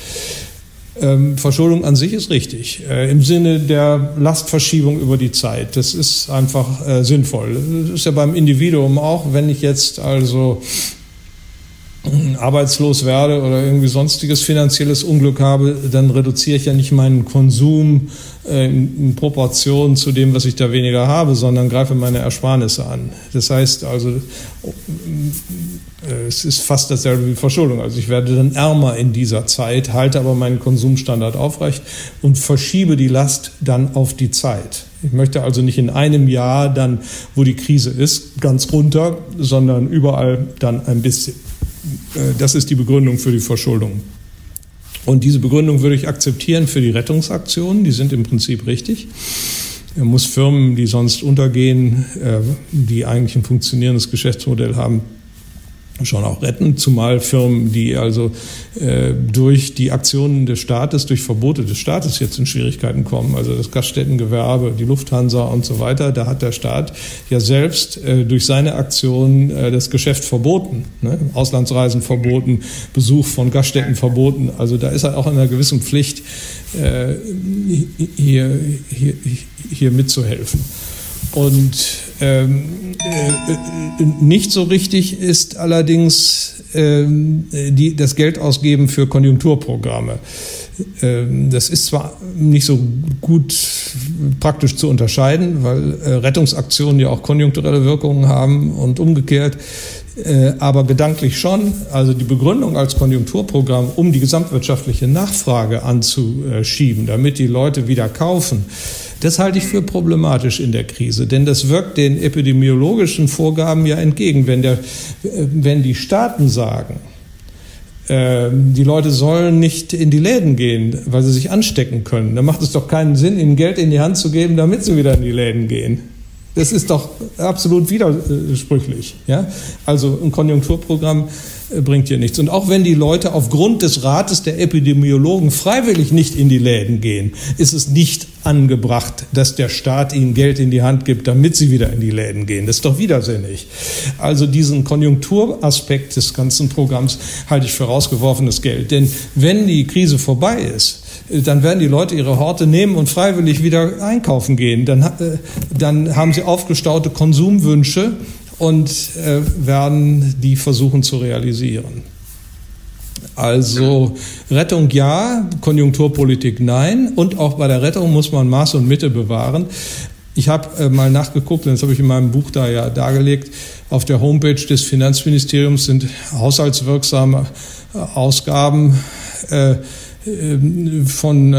Ähm, Verschuldung an sich ist richtig, äh, im Sinne der Lastverschiebung über die Zeit. Das ist einfach äh, sinnvoll. Das ist ja beim Individuum auch, wenn ich jetzt also arbeitslos werde oder irgendwie sonstiges finanzielles Unglück habe, dann reduziere ich ja nicht meinen Konsum in Proportion zu dem, was ich da weniger habe, sondern greife meine Ersparnisse an. Das heißt also, es ist fast dasselbe wie Verschuldung. Also ich werde dann ärmer in dieser Zeit, halte aber meinen Konsumstandard aufrecht und verschiebe die Last dann auf die Zeit. Ich möchte also nicht in einem Jahr dann, wo die Krise ist, ganz runter, sondern überall dann ein bisschen. Äh, das ist die Begründung für die Verschuldung. Und diese Begründung würde ich akzeptieren für die Rettungsaktionen, die sind im Prinzip richtig. Er muss Firmen, die sonst untergehen, äh, die eigentlich ein funktionierendes Geschäftsmodell haben, schon auch retten, zumal Firmen, die also äh, durch die Aktionen des Staates, durch Verbote des Staates jetzt in Schwierigkeiten kommen, also das Gaststättengewerbe, die Lufthansa und so weiter, da hat der Staat ja selbst äh, durch seine Aktionen äh, das Geschäft verboten, ne? Auslandsreisen verboten, Besuch von Gaststätten verboten, also da ist er auch in einer gewissen Pflicht, äh, hier, hier, hier mitzuhelfen. Und ähm, äh, nicht so richtig ist allerdings ähm, die, das Geld ausgeben für Konjunkturprogramme. Ähm, das ist zwar nicht so gut praktisch zu unterscheiden, weil äh, Rettungsaktionen ja auch konjunkturelle Wirkungen haben und umgekehrt. Äh, aber gedanklich schon, also die Begründung als Konjunkturprogramm, um die gesamtwirtschaftliche Nachfrage anzuschieben, damit die Leute wieder kaufen, das halte ich für problematisch in der Krise, denn das wirkt den epidemiologischen Vorgaben ja entgegen. Wenn, der, wenn die Staaten sagen, äh, die Leute sollen nicht in die Läden gehen, weil sie sich anstecken können, dann macht es doch keinen Sinn, ihnen Geld in die Hand zu geben, damit sie wieder in die Läden gehen. Das ist doch absolut widersprüchlich. Ja? Also ein Konjunkturprogramm äh, bringt hier nichts. Und auch wenn die Leute aufgrund des Rates der Epidemiologen freiwillig nicht in die Läden gehen, ist es nicht angebracht, dass der Staat ihnen Geld in die Hand gibt, damit sie wieder in die Läden gehen. Das ist doch widersinnig. Also diesen Konjunkturaspekt des ganzen Programms halte ich für rausgeworfenes Geld. Denn wenn die Krise vorbei ist, äh, dann werden die Leute ihre Horte nehmen und freiwillig wieder einkaufen gehen. Dann, äh, dann haben sie aufgestaute Konsumwünsche und äh, werden die versuchen zu realisieren. Also Rettung ja, Konjunkturpolitik nein und auch bei der Rettung muss man Maß und Mitte bewahren. Ich habe äh, mal nachgeguckt, das habe ich in meinem Buch da ja dargelegt, auf der Homepage des Finanzministeriums sind haushaltswirksame äh, Ausgaben äh, äh von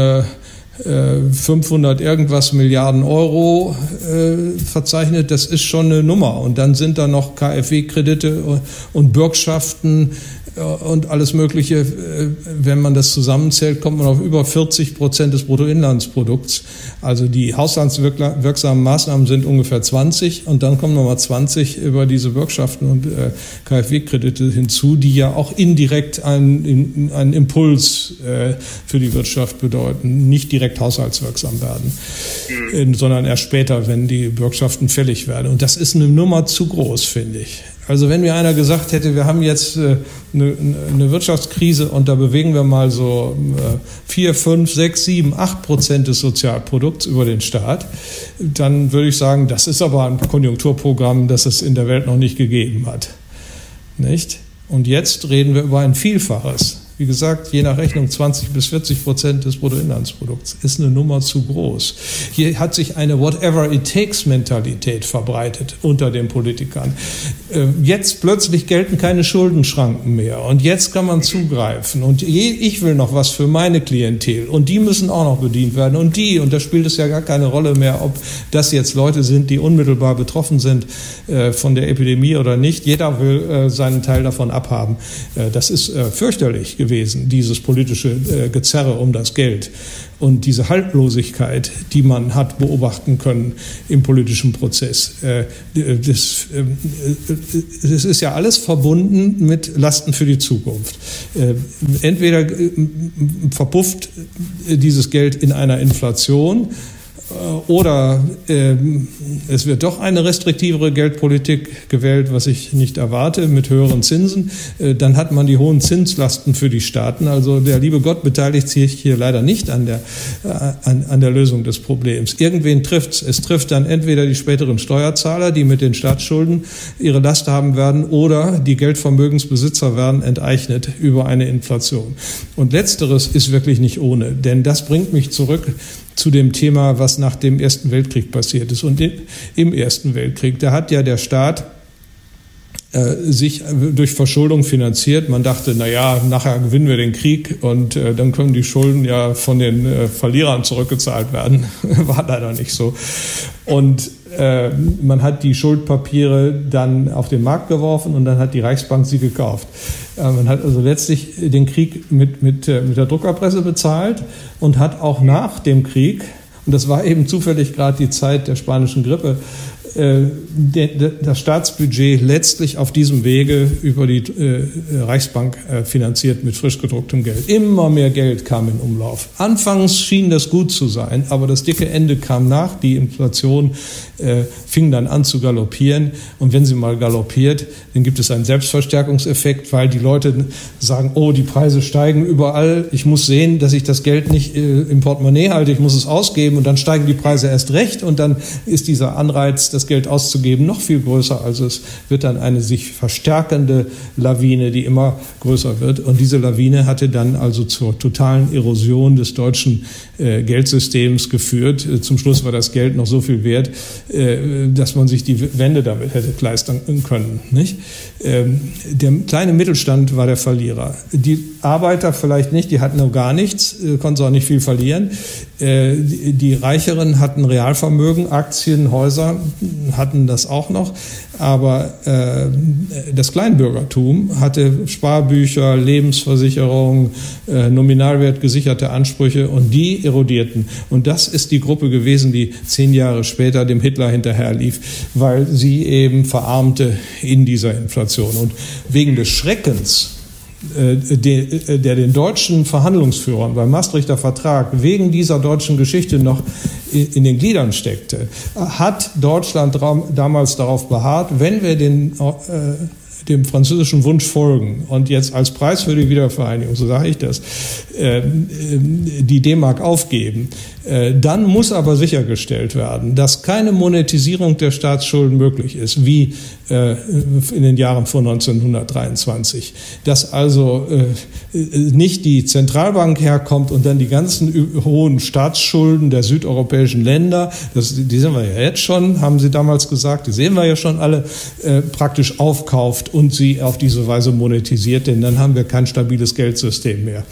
500 äh, irgendwas Milliarden Euro äh, verzeichnet, das ist schon eine Nummer. Und dann sind da noch KfW-Kredite und Bürgschaften und alles Mögliche, äh, wenn man das zusammenzählt, kommt man auf über 40 Prozent des Bruttoinlandsprodukts. Also die haushaltswirksamen Maßnahmen sind ungefähr 20 und dann kommen nochmal 20 über diese Bürgschaften und äh, KfW-Kredite hinzu, die ja auch indirekt einen, einen Impuls äh, für die Wirtschaft bedeuten, nicht direkt haushaltswirksam werden, mhm. sondern erst später, wenn die Bürgschaften fällig werden. Und das ist eine Nummer zu groß, finde ich. Also wenn mir einer gesagt hätte, wir haben jetzt äh, eine, eine Wirtschaftskrise und da bewegen wir mal so äh, vier, fünf, sechs, sieben, acht Prozent des Sozialprodukts über den Staat, dann würde ich sagen, das ist aber ein Konjunkturprogramm, das es in der Welt noch nicht gegeben hat. Nicht? Und jetzt reden wir über ein Vielfaches. Wie gesagt, je nach Rechnung 20 bis 40 Prozent des Bruttoinlandsprodukts ist eine Nummer zu groß. Hier hat sich eine Whatever it takes Mentalität verbreitet unter den Politikern. Äh, jetzt plötzlich gelten keine Schuldenschranken mehr und jetzt kann man zugreifen und ich will noch was für meine Klientel und die müssen auch noch bedient werden und die und da spielt es ja gar keine Rolle mehr, ob das jetzt Leute sind, die unmittelbar betroffen sind äh, von der Epidemie oder nicht. Jeder will äh, seinen Teil davon abhaben. Das ist fürchterlich gewesen gewesen, dieses politische äh, Gezerre um das Geld und diese Haltlosigkeit, die man hat beobachten können im politischen Prozess. Äh, das, ähm, äh, das ist ja alles verbunden mit Lasten für die Zukunft. Äh, entweder verpufft dieses Geld in einer Inflation, oder äh, es wird doch eine restriktivere Geldpolitik gewählt, was ich nicht erwarte, mit höheren Zinsen. Äh, dann hat man die hohen Zinslasten für die Staaten. Also der liebe Gott beteiligt sich hier leider nicht an der, äh, an, an der Lösung des Problems. Irgendwen trifft es. Es trifft dann entweder die späteren Steuerzahler, die mit den Staatsschulden ihre Last haben werden, oder die Geldvermögensbesitzer werden enteignet über eine Inflation. Und letzteres ist wirklich nicht ohne, denn das bringt mich zurück zu dem Thema, was nach dem Ersten Weltkrieg passiert ist. Und im Ersten Weltkrieg, da hat ja der Staat äh, sich durch Verschuldung finanziert. Man dachte, na ja, nachher gewinnen wir den Krieg und äh, dann können die Schulden ja von den äh, Verlierern zurückgezahlt werden. War leider nicht so. Und äh, man hat die Schuldpapiere dann auf den Markt geworfen und dann hat die Reichsbank sie gekauft. Äh, man hat also letztlich den Krieg mit, mit, äh, mit der Druckerpresse bezahlt und hat auch nach dem Krieg, und das war eben zufällig gerade die Zeit der spanischen Grippe, das Staatsbudget letztlich auf diesem Wege über die äh, Reichsbank äh, finanziert mit frisch gedrucktem Geld. Immer mehr Geld kam in Umlauf. Anfangs schien das gut zu sein, aber das dicke Ende kam nach. Die Inflation fing dann an zu galoppieren. Und wenn sie mal galoppiert, dann gibt es einen Selbstverstärkungseffekt, weil die Leute sagen, oh, die Preise steigen überall. Ich muss sehen, dass ich das Geld nicht im Portemonnaie halte. Ich muss es ausgeben und dann steigen die Preise erst recht und dann ist dieser Anreiz, das Geld auszugeben, noch viel größer. Also es wird dann eine sich verstärkende Lawine, die immer größer wird. Und diese Lawine hatte dann also zur totalen Erosion des deutschen Geldsystems geführt. Äh, zum Schluss war das Geld noch so viel wert, äh, dass man sich die Wende damit hätte leisten können. Nicht? Ähm, der kleine Mittelstand war der Verlierer. Die Arbeiter vielleicht nicht, die hatten noch gar nichts, äh, konnten auch nicht viel verlieren. Äh, die Reicheren hatten Realvermögen, Aktien, Häuser, hatten das auch noch. Aber äh, das Kleinbürgertum hatte Sparbücher, Lebensversicherung, äh, nominalwertgesicherte Ansprüche und die erodierten. Und das ist die Gruppe gewesen, die zehn Jahre später dem Hitler hinterherlief, weil sie eben verarmte in dieser Inflation. Und wegen des Schreckens äh, äh, der den deutschen Verhandlungsführern beim Maastrichter Vertrag wegen dieser deutschen Geschichte noch in den Gliedern steckte, hat Deutschland damals darauf beharrt, wenn wir den äh, dem französischen Wunsch folgen und jetzt als Preis für die Wiedervereinigung, so sage ich das, äh, die D-Mark aufgeben, dann muss aber sichergestellt werden, dass keine Monetisierung der Staatsschulden möglich ist, wie äh, in den Jahren vor 1923. Dass also nicht die Zentralbank herkommt und dann die ganzen hohen Staatsschulden der südeuropäischen Länder, das, die sehen wir ja jetzt schon, haben Sie damals gesagt, die sehen wir ja schon alle, praktisch aufkauft und sie auf diese Weise monetisiert, denn dann haben wir kein stabiles Geldsystem mehr.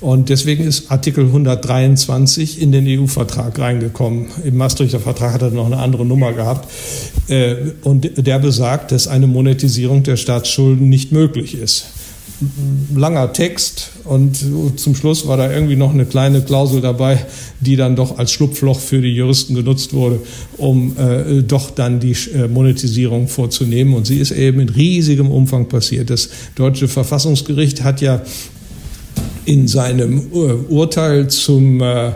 Und deswegen ist Artikel 123 in den EU-Vertrag reingekommen. Im Maastrichter Vertrag hat er noch eine andere Nummer gehabt. Äh, und der besagt, dass eine Monetisierung der Staatsschulden nicht möglich ist langer Text und zum Schluss war da irgendwie noch eine kleine Klausel dabei, die dann doch als Schlupfloch für die Juristen genutzt wurde, um äh, doch dann die äh, Monetisierung vorzunehmen. Und sie ist eben in riesigem Umfang passiert. Das deutsche Verfassungsgericht hat ja in seinem äh, Urteil zum äh, äh,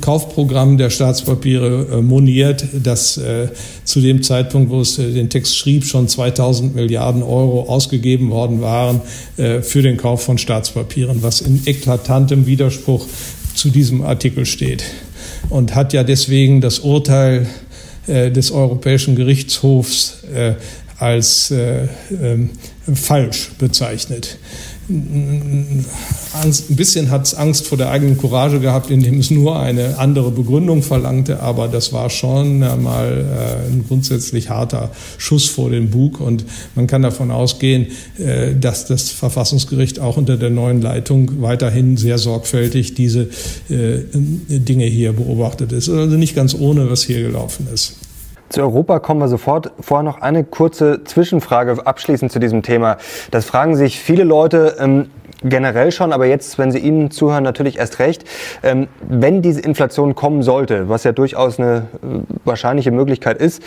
Kaufprogramm der Staatspapiere moniert, dass zu dem Zeitpunkt, wo es den Text schrieb, schon 2000 Milliarden Euro ausgegeben worden waren für den Kauf von Staatspapieren, was in eklatantem Widerspruch zu diesem Artikel steht. Und hat ja deswegen das Urteil des Europäischen Gerichtshofs als ähm, falsch bezeichnet. Angst, ein bisschen hat es Angst vor der eigenen Courage gehabt, indem es nur eine andere Begründung verlangte, aber das war schon mal äh, ein grundsätzlich harter Schuss vor den Bug und man kann davon ausgehen, äh, dass das Verfassungsgericht auch unter der neuen Leitung weiterhin sehr sorgfältig diese äh, Dinge hier beobachtet ist. Also nicht ganz ohne, was hier gelaufen ist. Zu Europa kommen wir sofort. Vorher noch eine kurze Zwischenfrage abschließend zu diesem Thema. Das fragen sich viele Leute ähm, generell schon, aber jetzt, wenn Sie Ihnen zuhören, natürlich erst recht. Ähm, wenn diese Inflation kommen sollte, was ja durchaus eine äh, wahrscheinliche Möglichkeit ist,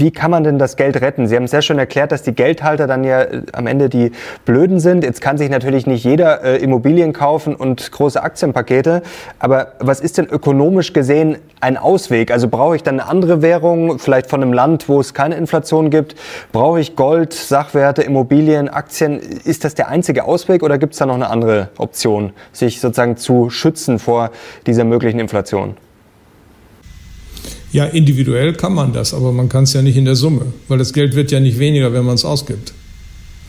wie kann man denn das Geld retten? Sie haben sehr schön erklärt, dass die Geldhalter dann ja äh, am Ende die Blöden sind. Jetzt kann sich natürlich nicht jeder äh, Immobilien kaufen und große Aktienpakete. Aber was ist denn ökonomisch gesehen ein Ausweg? Also brauche ich dann eine andere Währung, vielleicht von einem Land, wo es keine Inflation gibt? Brauche ich Gold, Sachwerte, Immobilien, Aktien? Ist das der einzige Ausweg oder gibt es da noch eine andere Option, sich sozusagen zu schützen vor dieser möglichen Inflation? Ja, individuell kann man das, aber man kann es ja nicht in der Summe, weil das Geld wird ja nicht weniger, wenn man es ausgibt.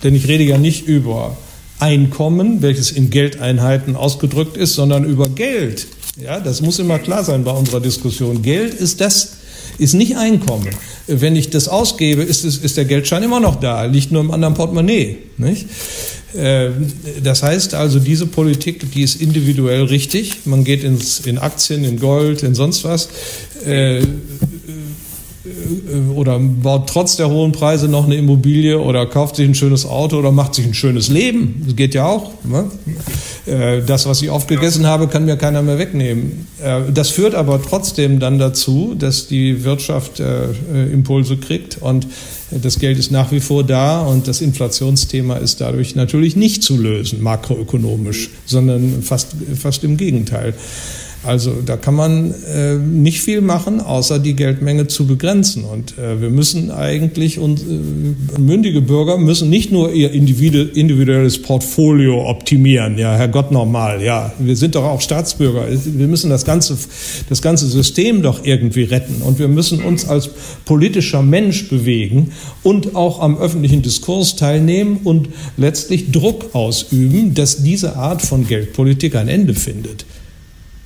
Denn ich rede ja nicht über Einkommen, welches in Geldeinheiten ausgedrückt ist, sondern über Geld Ja, das muss immer klar sein bei unserer Diskussion. Geld ist das, ist nicht Einkommen. Wenn ich das ausgebe, ist, es, ist der Geldschein immer noch da, liegt nur im anderen Portemonnaie. Nicht? Äh, das heißt also, diese Politik, die ist individuell richtig. Man geht ins, in Aktien, in Gold, in sonst was. Äh, äh, oder baut trotz der hohen Preise noch eine Immobilie oder kauft sich ein schönes Auto oder macht sich ein schönes Leben. Das geht ja auch. Ne? Äh, das, was ich aufgegessen habe, kann mir keiner mehr wegnehmen. Äh, das führt aber trotzdem dann dazu, dass die Wirtschaft Impulse kriegt und das Geld ist nach wie vor da und das Inflationsthema ist dadurch natürlich nicht zu lösen, makroökonomisch, sondern fast, fast im Gegenteil. Also da kann man äh, nicht viel machen, außer die Geldmenge zu begrenzen. Und äh, wir müssen eigentlich, und äh, mündige Bürger müssen nicht nur ihr individuelles Portfolio optimieren, ja, Herrgott normal, ja, wir sind doch auch Staatsbürger. Wir müssen das ganze, das ganze System doch irgendwie retten. Und wir müssen uns als politischer Mensch bewegen und auch am öffentlichen Diskurs teilnehmen und letztlich Druck ausüben, dass diese Art von Geldpolitik ein Ende findet.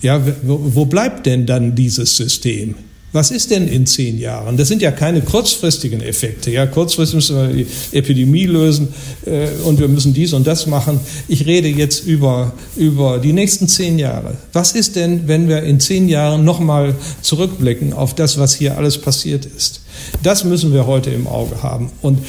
Ja, wo bleibt denn dann dieses System? Was ist denn in zehn Jahren? Das sind ja keine kurzfristigen Effekte. Ja, kurzfristig müssen wir die Epidemie lösen äh, und wir müssen dies und das machen. Ich rede jetzt über, über die nächsten zehn Jahre. Was ist denn, wenn wir in zehn Jahren nochmal zurückblicken auf das, was hier alles passiert ist? Das müssen wir heute im Auge haben. Und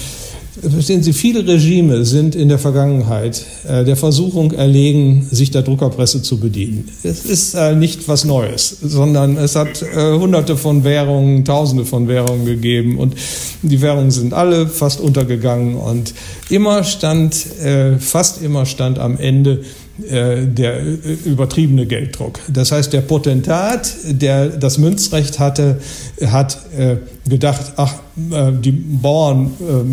Verstehen Sie, viele Regime sind in der Vergangenheit äh, der Versuchung erlegen, sich der Druckerpresse zu bedienen. Es ist äh, nicht was Neues, sondern es hat äh, hunderte von Währungen, tausende von Währungen gegeben und die Währungen sind alle fast untergegangen und immer stand, fast immer stand am Ende der äh, übertriebene Gelddruck. Das heißt, der Potentat, der das Münzrecht hatte, hat äh, gedacht, ach, die Bauern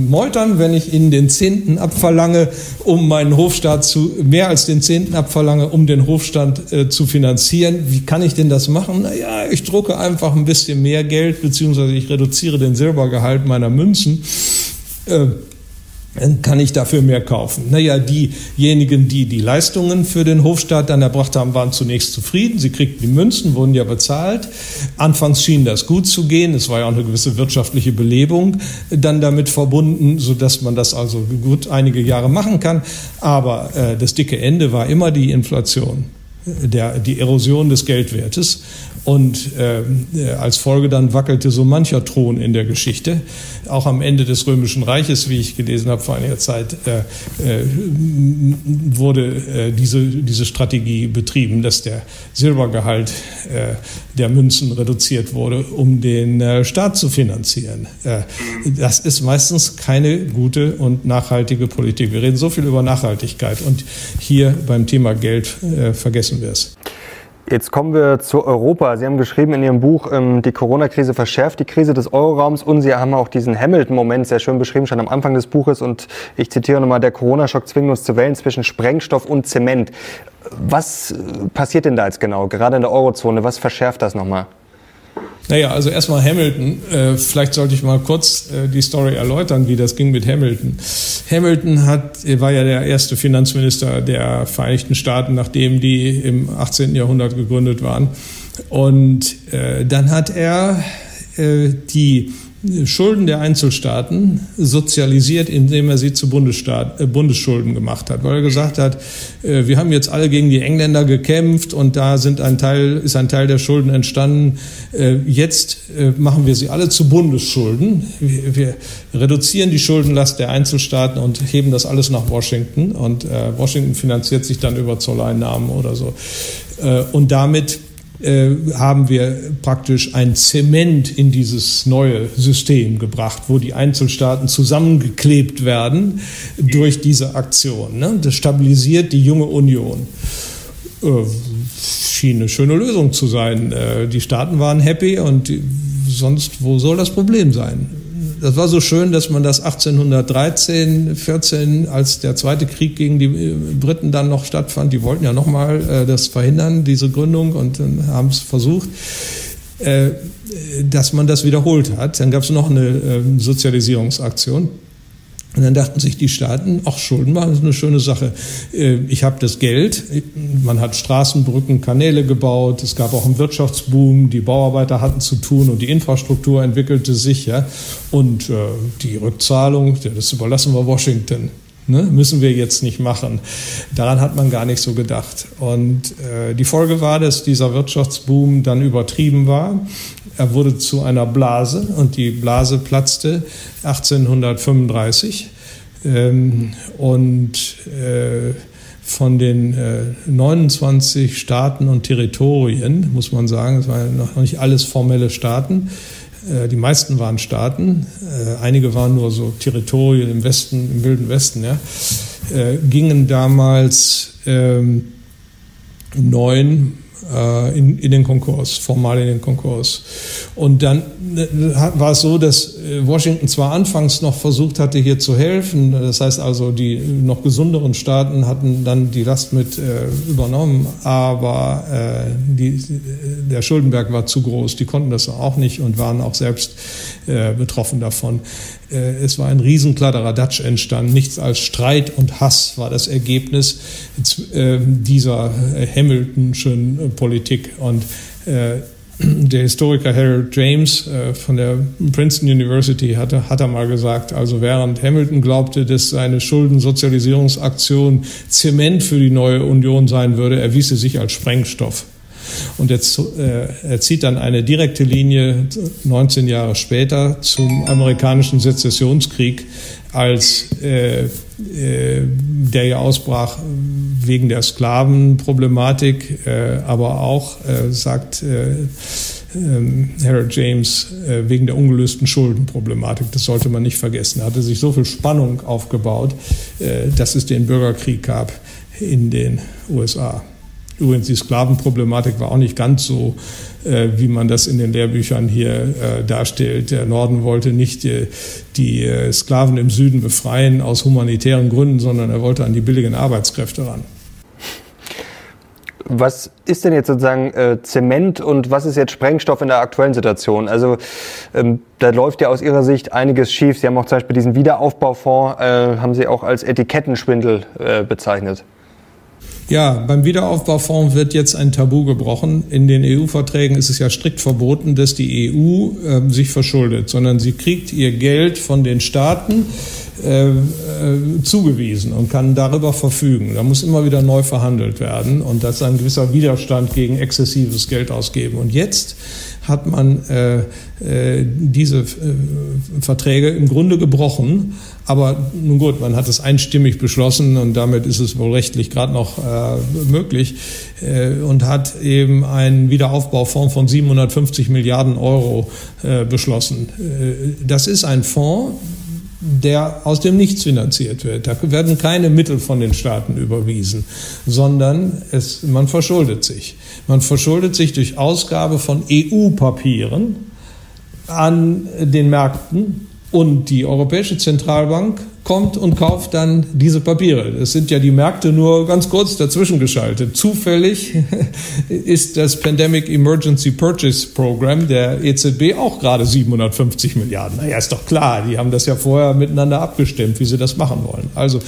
meutern, wenn ich ihnen den Zehnten abverlange, um meinen Hofstaat zu, mehr als den Zehnten abverlange, um den Hofstand zu finanzieren. Wie kann ich denn das machen? Naja, ich drucke einfach ein bisschen mehr Geld, beziehungsweise ich reduziere den Silbergehalt meiner Münzen kann ich dafür mehr kaufen. Naja, diejenigen, die die Leistungen für den Hofstaat dann erbracht haben, waren zunächst zufrieden. Sie kriegten die Münzen, wurden ja bezahlt. Anfangs schien das gut zu gehen. Es war ja auch eine gewisse wirtschaftliche Belebung dann damit verbunden, so dass man das also gut einige Jahre machen kann. Aber äh, das dicke Ende war immer die Inflation der, die Erosion des Geldwertes. Und äh, als Folge dann wackelte so mancher Thron in der Geschichte. Auch am Ende des Römischen Reiches, wie ich gelesen habe vor einiger Zeit, äh, äh, wurde äh, diese, diese Strategie betrieben, dass der Silbergehalt äh, der Münzen reduziert wurde, um den äh, Staat zu finanzieren. Äh, das ist meistens keine gute und nachhaltige Politik. Wir reden so viel über Nachhaltigkeit und hier beim Thema Geld äh, vergessen wir es. Jetzt kommen wir zu Europa. Sie haben geschrieben in Ihrem Buch, ähm, die Corona-Krise verschärft die Krise des Euroraums und Sie haben auch diesen Hamilton-Moment sehr schön beschrieben, schon am Anfang des Buches. Und ich zitiere nochmal, der Corona-Schock zwingt uns zu wählen zwischen Sprengstoff und Zement. Was passiert denn da jetzt genau, gerade in der Eurozone? Was verschärft das nochmal? Naja, also erstmal Hamilton. Äh, vielleicht sollte ich mal kurz äh, die Story erläutern, wie das ging mit Hamilton. Hamilton hat, war ja der erste Finanzminister der Vereinigten Staaten, nachdem die im 18. Jahrhundert gegründet waren. Und äh, dann hat er die Schulden der Einzelstaaten sozialisiert, indem er sie zu Bundesstaat, äh, Bundesschulden gemacht hat, weil er gesagt hat, äh, wir haben jetzt alle gegen die Engländer gekämpft und da sind ein Teil, ist ein Teil der Schulden entstanden. Äh, jetzt äh, machen wir sie alle zu Bundesschulden. Wir, wir, reduzieren die Schuldenlast der Einzelstaaten und heben das alles nach Washington und äh, Washington finanziert sich dann über Zolleinnahmen oder so. Äh, und damit äh, haben wir praktisch ein Zement in dieses neue System gebracht, wo die Einzelstaaten zusammengeklebt werden durch diese Aktion. Ne? Das stabilisiert die junge Union. Äh, schien eine schöne Lösung zu sein. Äh, die Staaten waren happy und sonst, wo soll das Problem sein? Das war so schön, dass man das 1813, 14, als der zweite Krieg gegen die äh, Briten dann noch stattfand, die wollten ja nochmal äh, das verhindern, diese Gründung, und dann haben es versucht, äh, dass man das wiederholt hat. Dann gab es noch eine äh, Sozialisierungsaktion. Und dann dachten sich die Staaten, ach, Schulden machen ist eine schöne Sache. Äh, ich habe das Geld, man hat Straßen, Brücken, Kanäle gebaut, es gab auch einen Wirtschaftsboom, die Bauarbeiter hatten zu tun und die Infrastruktur entwickelte sich. Ja. Und äh, die Rückzahlung, das überlassen wir Washington. Ne, müssen wir jetzt nicht machen. Daran hat man gar nicht so gedacht. Und äh, die Folge war, dass dieser Wirtschaftsboom dann übertrieben war. Er wurde zu einer Blase und die Blase platzte 1835. Ähm, und äh, von den äh, 29 Staaten und Territorien, muss man sagen, es waren noch nicht alles formelle Staaten, äh, die meisten waren Staaten, äh, einige waren nur so Territorien im Westen, im Wilden Westen, ja, äh, gingen damals ähm, neun äh, in, in den Konkurs, formal in den Konkurs. Und dann äh, war es so, dass äh, Washington zwar anfangs noch versucht hatte, hier zu helfen, das heißt also, die noch gesunderen Staaten hatten dann die Last mit äh, übernommen, aber äh, die, der Schuldenberg war zu groß, die konnten das auch nicht und waren auch selbst äh, betroffen davon. Äh, es war ein Riesenkladderadatsch entstanden. Nichts als Streit und Hass war das Ergebnis äh, dieser Hamiltonschen Politik. Und der Historiker Harold James von der Princeton University hatte, hat er mal gesagt, also während Hamilton glaubte, dass seine Schuldensozialisierungsaktion Zement für die neue Union sein würde, erwies sie sich als Sprengstoff. Und jetzt, äh, er zieht dann eine direkte Linie 19 Jahre später zum amerikanischen Sezessionskrieg, als äh, äh, der ja ausbrach wegen der Sklavenproblematik, äh, aber auch, äh, sagt äh, ähm, Harold James, äh, wegen der ungelösten Schuldenproblematik. Das sollte man nicht vergessen. Er hatte sich so viel Spannung aufgebaut, äh, dass es den Bürgerkrieg gab in den USA. Übrigens, die Sklavenproblematik war auch nicht ganz so, äh, wie man das in den Lehrbüchern hier äh, darstellt. Der Norden wollte nicht äh, die äh, Sklaven im Süden befreien aus humanitären Gründen, sondern er wollte an die billigen Arbeitskräfte ran. Was ist denn jetzt sozusagen äh, Zement und was ist jetzt Sprengstoff in der aktuellen Situation? Also ähm, da läuft ja aus Ihrer Sicht einiges schief. Sie haben auch zum Beispiel diesen Wiederaufbaufonds, äh, haben Sie auch als Etikettenschwindel bezeichnet. Ja, beim Wiederaufbaufonds wird jetzt ein Tabu gebrochen. In den EU-Verträgen ist es ja strikt verboten, dass die EU äh, sich verschuldet, sondern sie kriegt ihr Geld von den Staaten äh, äh, zugewiesen und kann darüber verfügen. Da muss immer wieder neu verhandelt werden und das ist ein gewisser Widerstand gegen exzessives Geld ausgeben. Und jetzt hat man äh, äh, diese äh, Verträge im Grunde gebrochen. Aber nun gut, man hat es einstimmig beschlossen und damit ist es wohl rechtlich gerade noch äh, möglich äh, und hat eben einen Wiederaufbaufonds von 750 Milliarden Euro äh, beschlossen. das ist ein Fonds, der aus dem Nichts finanziert wird. Da werden keine Mittel von den Staaten überwiesen, sondern es, man verschuldet sich. Man verschuldet sich durch Ausgabe von EU-Papieren an den Märkten und die Europäische Zentralbank kommt und kauft dann diese Papiere. Es sind ja die Märkte nur ganz kurz dazwischen geschaltet. Zufällig ist das Pandemic Emergency Purchase Program der EZB auch gerade 750 Milliarden. Naja, ist doch klar, die haben das ja vorher miteinander abgestimmt, wie sie das machen wollen. Also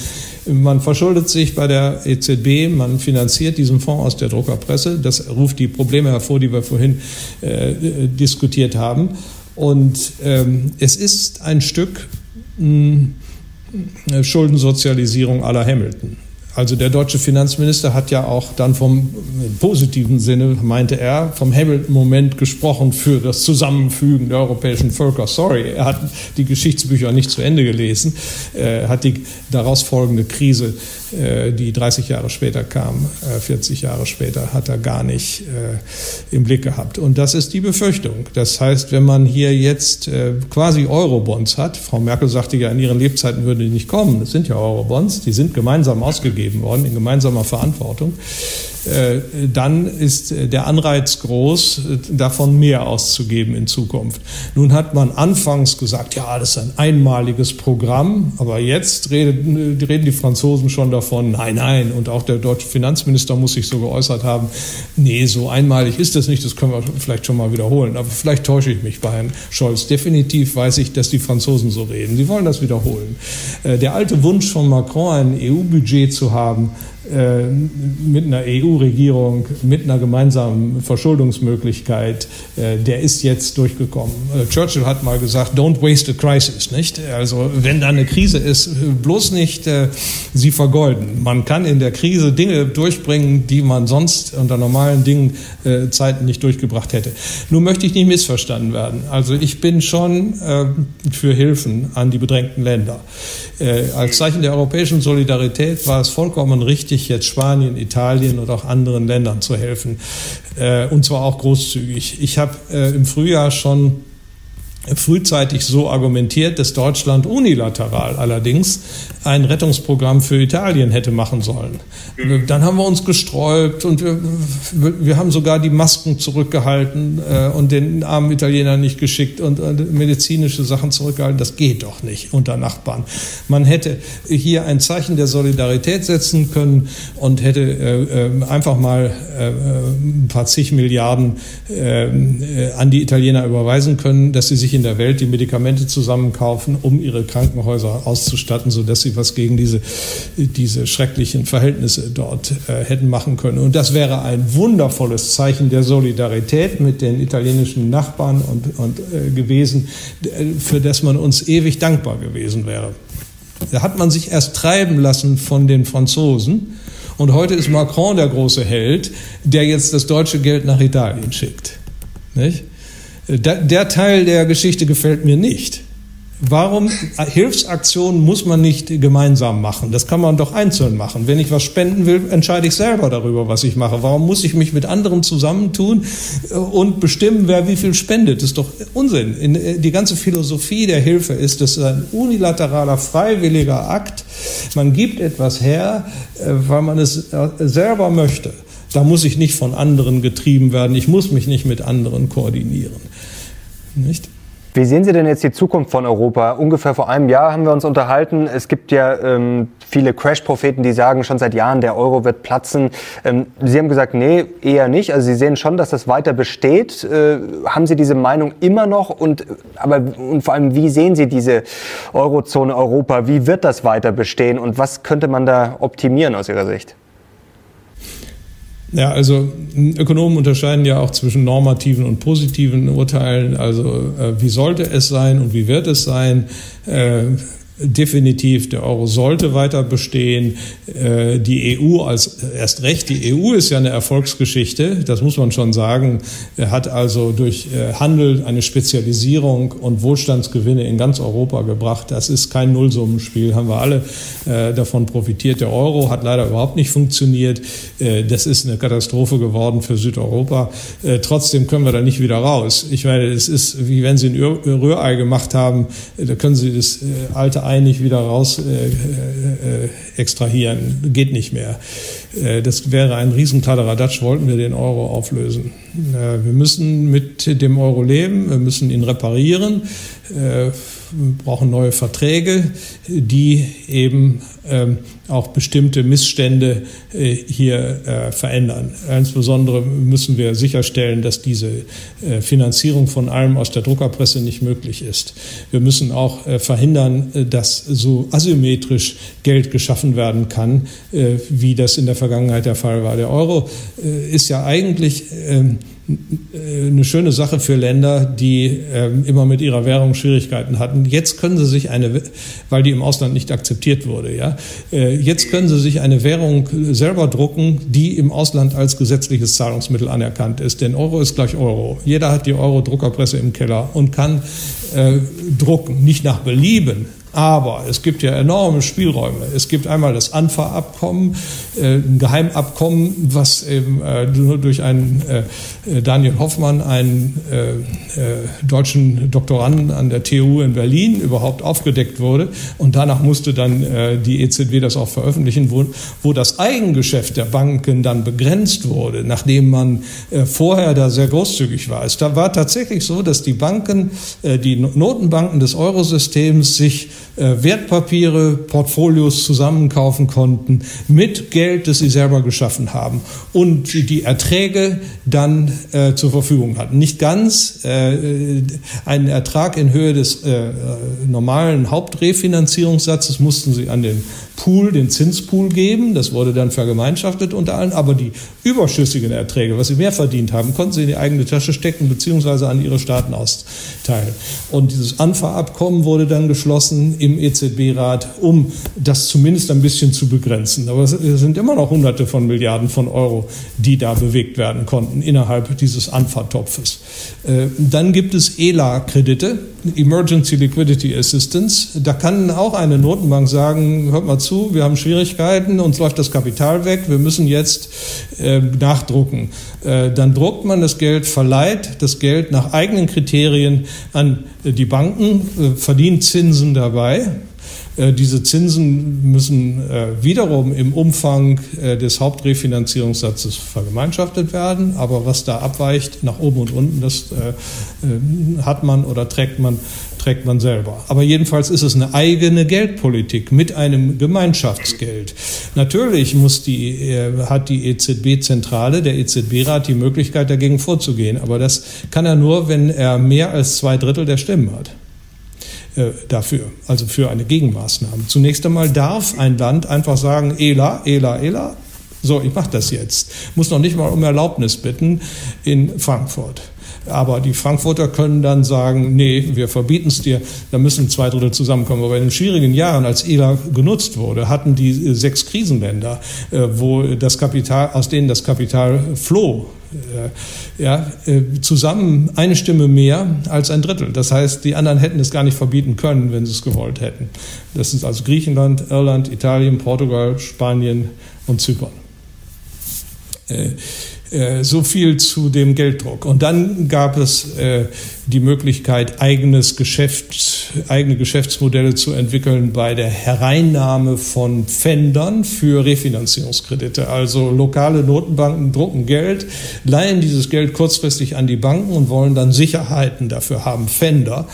man verschuldet sich bei der EZB, man finanziert diesen Fonds aus der Druckerpresse. Das ruft die Probleme hervor, die wir vorhin äh, diskutiert haben. Und ähm, es ist ein Stück mh, hm, Schuldensozialisierung aller Hamilton. Also der deutsche Finanzminister hat ja auch dann vom positiven Sinne, meinte er, vom Hamilton-Moment gesprochen für das Zusammenfügen der europäischen Völker. Sorry, er hat die Geschichtsbücher nicht zu Ende gelesen, äh, hat die daraus folgende Krise, äh, die 30 Jahre später kam, äh, 40 Jahre später, hat er gar nicht äh, im Blick gehabt. Und das ist die Befürchtung. Das heißt, wenn man hier jetzt äh, quasi Eurobonds hat, Frau Merkel sagte ja, in ihren Lebzeiten würden die nicht kommen, das sind ja Eurobonds, die sind gemeinsam ausgegeben worden in gemeinsamer Verantwortung. Dann ist der Anreiz groß, davon mehr auszugeben in Zukunft. Nun hat man anfangs gesagt, ja, das ist ein einmaliges Programm, aber jetzt reden, die Franzosen schon davon, nein, nein, und auch der deutsche Finanzminister muss sich so geäußert haben, nee, so einmalig ist das nicht, das können wir vielleicht schon mal wiederholen, aber vielleicht täusche ich mich bei Herrn Scholz. Definitiv weiß ich, dass die Franzosen so reden. Sie wollen das wiederholen. Äh, der alte Wunsch von Macron, ein EU-Budget zu haben, äh, mit einer EU-Regierung, mit einer gemeinsamen Verschuldungsmöglichkeit, äh, der ist jetzt durchgekommen. Äh, Churchill hat mal gesagt, don't waste a crisis, nicht? Also wenn da eine Krise ist, bloß nicht äh, sie vergeuden. Man kann in der Krise Dinge durchbringen, die man sonst unter normalen Dingen äh, Zeiten nicht durchgebracht hätte. Nun möchte ich nicht missverstanden werden. Also ich bin schon äh, für Hilfen an die bedrängten Länder. als Zeichen der europäischen Solidarität war es vollkommen richtig, wichtig, jetzt Spanien, Italien und auch anderen Ländern zu helfen. Äh, und zwar auch großzügig. Ich habe äh, im Frühjahr schon frühzeitig so argumentiert, dass Deutschland unilateral allerdings ein Rettungsprogramm für Italien hätte machen sollen. Dann haben wir uns gesträubt und wir, wir haben sogar die Masken zurückgehalten äh, und den armen Italienern nicht geschickt und, und medizinische Sachen zurückgehalten. Das geht doch nicht unter Nachbarn. Man hätte hier ein Zeichen der Solidarität setzen können und hätte äh, äh einfach mal äh, ein paar zig Milliarden äh, äh, an die Italiener überweisen können, dass sie sich in der Welt die Medikamente zusammenkaufen, um ihre Krankenhäuser auszustatten, sodass sie was gegen diese, diese schrecklichen Verhältnisse dort äh, hätten machen können. Und das wäre ein wundervolles Zeichen der Solidarität mit den italienischen Nachbarn und, und äh, gewesen, für das man uns ewig dankbar gewesen wäre. Da hat man sich erst treiben lassen von den Franzosen. Und heute ist Macron der große Held, der jetzt das deutsche Geld nach Italien schickt. Nicht? Der, der Teil der Geschichte gefällt mir nicht. Warum Hilfsaktionen muss man nicht gemeinsam machen? Das kann man doch einzeln machen. Wenn ich was spenden will, entscheide ich selber darüber, was ich mache. Warum muss ich mich mit anderen zusammentun äh, und bestimmen, wer wie viel spendet? Das ist doch Unsinn. Äh, die ganze Philosophie der Hilfe ist, das ist ein unilateraler, freiwilliger Akt. Man gibt etwas her, äh, weil man es selber möchte. Da muss ich nicht von anderen getrieben werden. Ich muss mich nicht mit anderen koordinieren. Nicht? Wie sehen Sie denn jetzt die Zukunft von Europa? Ungefähr vor einem Jahr haben wir uns unterhalten. Es gibt ja ähm, viele Crash-Propheten, die sagen schon seit Jahren, der Euro wird platzen. Ähm, Sie haben gesagt, nee, eher nicht. Also Sie sehen schon, dass das weiter besteht. Äh, haben Sie diese Meinung immer noch? Und, aber, und vor allem, wie sehen Sie diese Eurozone Europa? Wie wird das weiter bestehen? Und was könnte man da optimieren aus Ihrer Sicht? Ja, also Ökonomen unterscheiden ja auch zwischen normativen und positiven Urteilen. Also äh, wie sollte es sein und wie wird es sein? Äh, definitiv, der Euro sollte weiter bestehen. Äh, die EU als erst recht, die EU ist ja eine Erfolgsgeschichte, das muss man schon sagen, hat also durch äh, Handel eine Spezialisierung und Wohlstandsgewinne in ganz Europa gebracht. Das ist kein Nullsummenspiel, haben wir alle äh, davon profitiert. Der Euro hat leider überhaupt nicht funktioniert. Das ist eine Katastrophe geworden für Südeuropa. Trotzdem können wir da nicht wieder raus. Ich meine, es ist wie wenn Sie ein Rührei gemacht haben, da können Sie das alte Nicht wieder raus äh, äh, extrahieren. Geht nicht mehr. Äh, das wäre ein Riesenkladderadatsch, wollten wir den Euro auflösen. Wir müssen mit dem Euro leben, wir müssen ihn reparieren, äh, wir brauchen neue Verträge, die eben auch bestimmte Missstände hier verändern. Insbesondere müssen wir sicherstellen, dass diese Finanzierung von allem aus der Druckerpresse nicht möglich ist. Wir müssen auch verhindern, dass so asymmetrisch Geld geschaffen werden kann, wie das in der Vergangenheit der Fall war. Der Euro ist ja eigentlich ähm, äh, eine schöne Sache für Länder, die ähm, immer mit ihrer Währung Schwierigkeiten hatten. Jetzt können sie sich eine, weil die im Ausland nicht akzeptiert wurde, ja, äh, jetzt können sie sich eine Währung selber drucken, die im Ausland als gesetzliches Zahlungsmittel anerkannt ist. Denn Euro ist gleich Euro. Jeder hat die Euro-Druckerpresse im Keller und kann äh, drucken, nicht nach Belieben, Aber es gibt ja enorme Spielräume. Es gibt einmal das ANFA-Abkommen, äh, ein Geheimabkommen, was eben äh, nur durch einen äh, Daniel Hoffmann, einen deutschen Doktoranden an der TU in Berlin, überhaupt aufgedeckt wurde. Und danach musste dann die EZB das auch veröffentlichen, wo, wo das Eigengeschäft der Banken dann begrenzt wurde, nachdem man vorher da sehr großzügig war. Es war tatsächlich so, dass die Banken, die Notenbanken des Eurosystems sich Wertpapiere, Portfolios zusammenkaufen konnten mit Geld, das sie selber geschaffen haben und die Erträge dann äh, zur Verfügung hatten. Nicht ganz äh, einen Ertrag in Höhe des äh, normalen Hauptrefinanzierungssatzes mussten sie an den Pool, den Zinspool geben. Das wurde dann vergemeinschaftet unter allen. Aber die überschüssigen Erträge, was sie mehr verdient haben, konnten sie in die eigene Tasche stecken beziehungsweise an ihre Staaten austeilen. Und dieses Anfahrabkommen wurde dann geschlossen im EZB-Rat, um das zumindest ein bisschen zu begrenzen. Aber es sind immer noch Hunderte von Milliarden von Euro, die da bewegt werden konnten innerhalb dieses Anfahrtopfes. Äh, dann gibt es ELA-Kredite, Emergency Liquidity Assistance. Da kann auch eine Notenbank sagen, hört mal zu, wir haben Schwierigkeiten, uns läuft das Kapital weg, wir müssen jetzt äh, nachdrucken. Äh, dann druckt man das Geld, verleiht das Geld nach eigenen Kriterien an die Banken, äh, verdient Zinsen dabei äh, diese Zinsen müssen äh, wiederum im Umfang äh, des Hauptrefinanzierungssatzes vergemeinschaftet werden. Aber was da abweicht, nach oben und unten, das hat man oder trägt man, trägt man selber. Aber jedenfalls ist es eine eigene Geldpolitik mit einem Gemeinschaftsgeld. Natürlich muss die, hat die EZB-Zentrale, der EZB-Rat, die Möglichkeit, dagegen vorzugehen. Aber das kann er nur, wenn er mehr als zwei Drittel der Stimmen hat. Äh, dafür, also für eine Gegenmaßnahme. Zunächst einmal darf ein Land einfach sagen, ELA, ELA, ELA, so, ich mache das jetzt. Muss noch nicht mal um Erlaubnis bitten in Frankfurt. Aber die Frankfurter können dann sagen, nee, wir verbieten es dir, da müssen zwei Drittel zusammenkommen. Aber in den schwierigen Jahren, als ELA genutzt wurde, hatten die sechs Krisenländer, äh, wo das Kapital, aus denen das Kapital floh, ja, äh, zusammen eine Stimme mehr als ein Drittel. Das heißt, die anderen hätten es gar nicht verbieten können, wenn sie es gewollt hätten. Das sind also Griechenland, Irland, Italien, Portugal, Spanien und Zypern. Äh, so viel zu dem Gelddruck. Und dann gab es äh, die Möglichkeit, eigenes Geschäft, eigene Geschäftsmodelle zu entwickeln bei der Hereinnahme von Pfändern für Refinanzierungskredite. Also lokale Notenbanken drucken Geld, leihen dieses Geld kurzfristig an die Banken und wollen dann Sicherheiten dafür haben, Pfänder.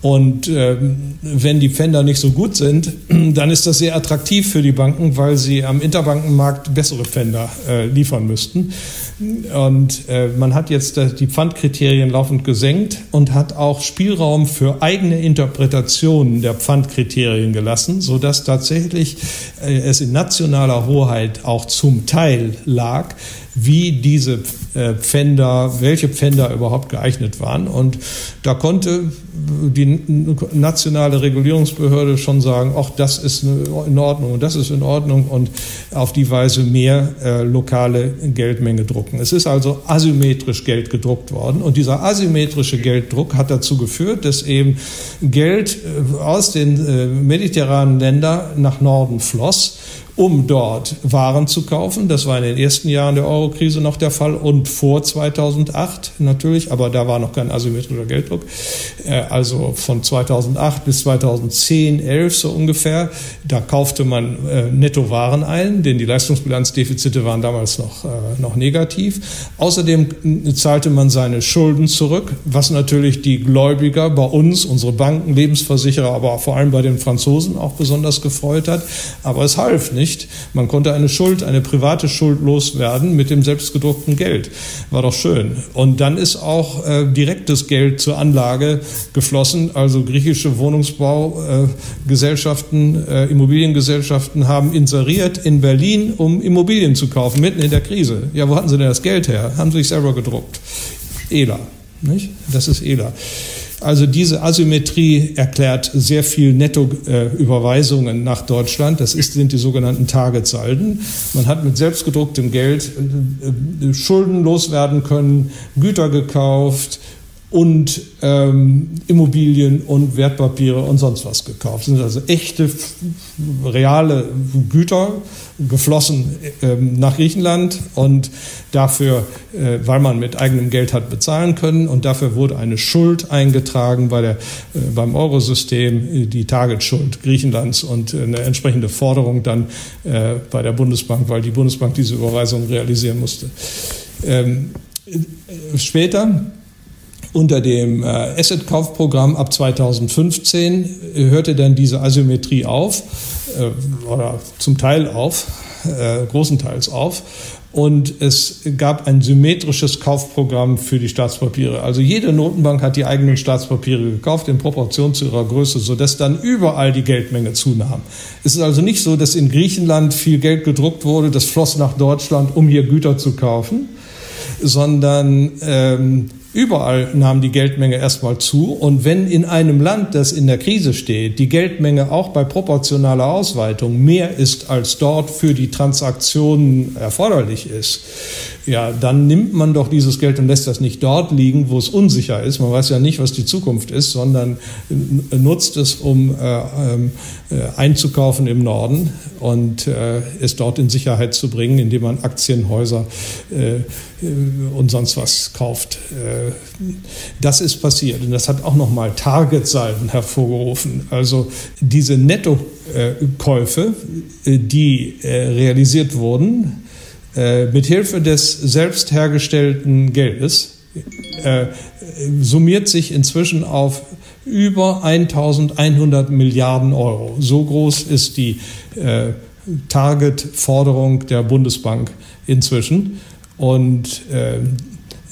Und äh, wenn die Pfänder nicht so gut sind, dann ist das sehr attraktiv für die Banken, weil sie am Interbankenmarkt bessere Pfänder äh, liefern müssten. Und äh, man hat jetzt äh, die Pfandkriterien laufend gesenkt und hat auch Spielraum für eigene Interpretationen der Pfandkriterien gelassen, sodass tatsächlich äh, es in nationaler Hoheit auch zum Teil lag, wie diese Pfänder, welche Pfänder überhaupt geeignet waren. Und da konnte die nationale Regulierungsbehörde schon sagen, ach, das ist in Ordnung und das ist in Ordnung und auf die Weise mehr äh, lokale Geldmenge drucken. Es ist also asymmetrisch Geld gedruckt worden und dieser asymmetrische Gelddruck hat dazu geführt, dass eben Geld äh, aus den äh, mediterranen Ländern nach Norden floss um dort Waren zu kaufen. Das war in den ersten Jahren der Eurokrise noch der Fall und vor 2008 natürlich, aber da war noch kein asymmetrischer Gelddruck. Äh, also von 2008 bis 2010, 11 so ungefähr, da kaufte man äh, netto Waren ein, denn die Leistungsbilanzdefizite waren damals noch, äh, noch negativ. Außerdem zahlte man seine Schulden zurück, was natürlich die Gläubiger bei uns, unsere Banken, Lebensversicherer, aber vor allem bei den Franzosen auch besonders gefreut hat. Aber es half nicht. Man konnte eine Schuld, eine private Schuld loswerden mit dem selbstgedruckten Geld. War doch schön. Und dann ist auch äh, direktes Geld zur Anlage geflossen. Also griechische Wohnungsbaugesellschaften, äh, äh, Immobiliengesellschaften haben inseriert in Berlin, um Immobilien zu kaufen, mitten in der Krise. Ja, wo hatten sie denn das Geld her? Haben sie sich selber gedruckt. ELA. Nicht? Das ist ELA. Also diese Asymmetrie erklärt sehr viel Nettoüberweisungen nach Deutschland. Das ist, sind die sogenannten Targetsalden. Man hat mit selbstgedrucktem Geld äh, Schulden loswerden können, Güter gekauft, und ähm, Immobilien und Wertpapiere und sonst was gekauft. Das sind also echte, reale Güter geflossen ähm, nach Griechenland und dafür, äh, weil man mit eigenem Geld hat bezahlen können und dafür wurde eine Schuld eingetragen bei der, äh, beim Eurosystem, die Targetschuld Griechenlands und eine entsprechende Forderung dann äh, bei der Bundesbank, weil die Bundesbank diese Überweisung realisieren musste. Ähm, äh, später unter dem äh, Asset-Kaufprogramm ab 2015 äh, hörte dann diese Asymmetrie auf, äh, oder zum Teil auf, großenteils auf. Und es gab ein symmetrisches Kaufprogramm für die Staatspapiere. Also jede Notenbank hat die eigenen Staatspapiere gekauft in Proportion zu ihrer Größe, sodass dann überall die Geldmenge zunahm. Es ist also nicht so, dass in Griechenland viel Geld gedruckt wurde, das floss nach Deutschland, um hier Güter zu kaufen, sondern ähm, Überall nahm die Geldmenge erstmal zu. Und wenn in einem Land, das in der Krise steht, die Geldmenge auch bei proportionaler Ausweitung mehr ist, als dort für die Transaktionen erforderlich ist, ja, dann nimmt man doch dieses Geld und lässt das nicht dort liegen, wo es unsicher ist. Man weiß ja nicht, was die Zukunft ist, sondern nutzt es, um äh, ähm, äh, einzukaufen im Norden und äh, es dort in Sicherheit zu bringen, indem man Aktienhäuser äh, und sonst was kauft. Äh, das ist passiert und das hat auch nochmal Targetsalden hervorgerufen. Also diese Nettokäufe, äh, die realisiert wurden, äh, mit Hilfe des selbst hergestellten Geldes äh, summiert sich inzwischen auf über 1100 Milliarden Euro. So groß ist die äh, Target-Forderung der Bundesbank inzwischen. Und äh,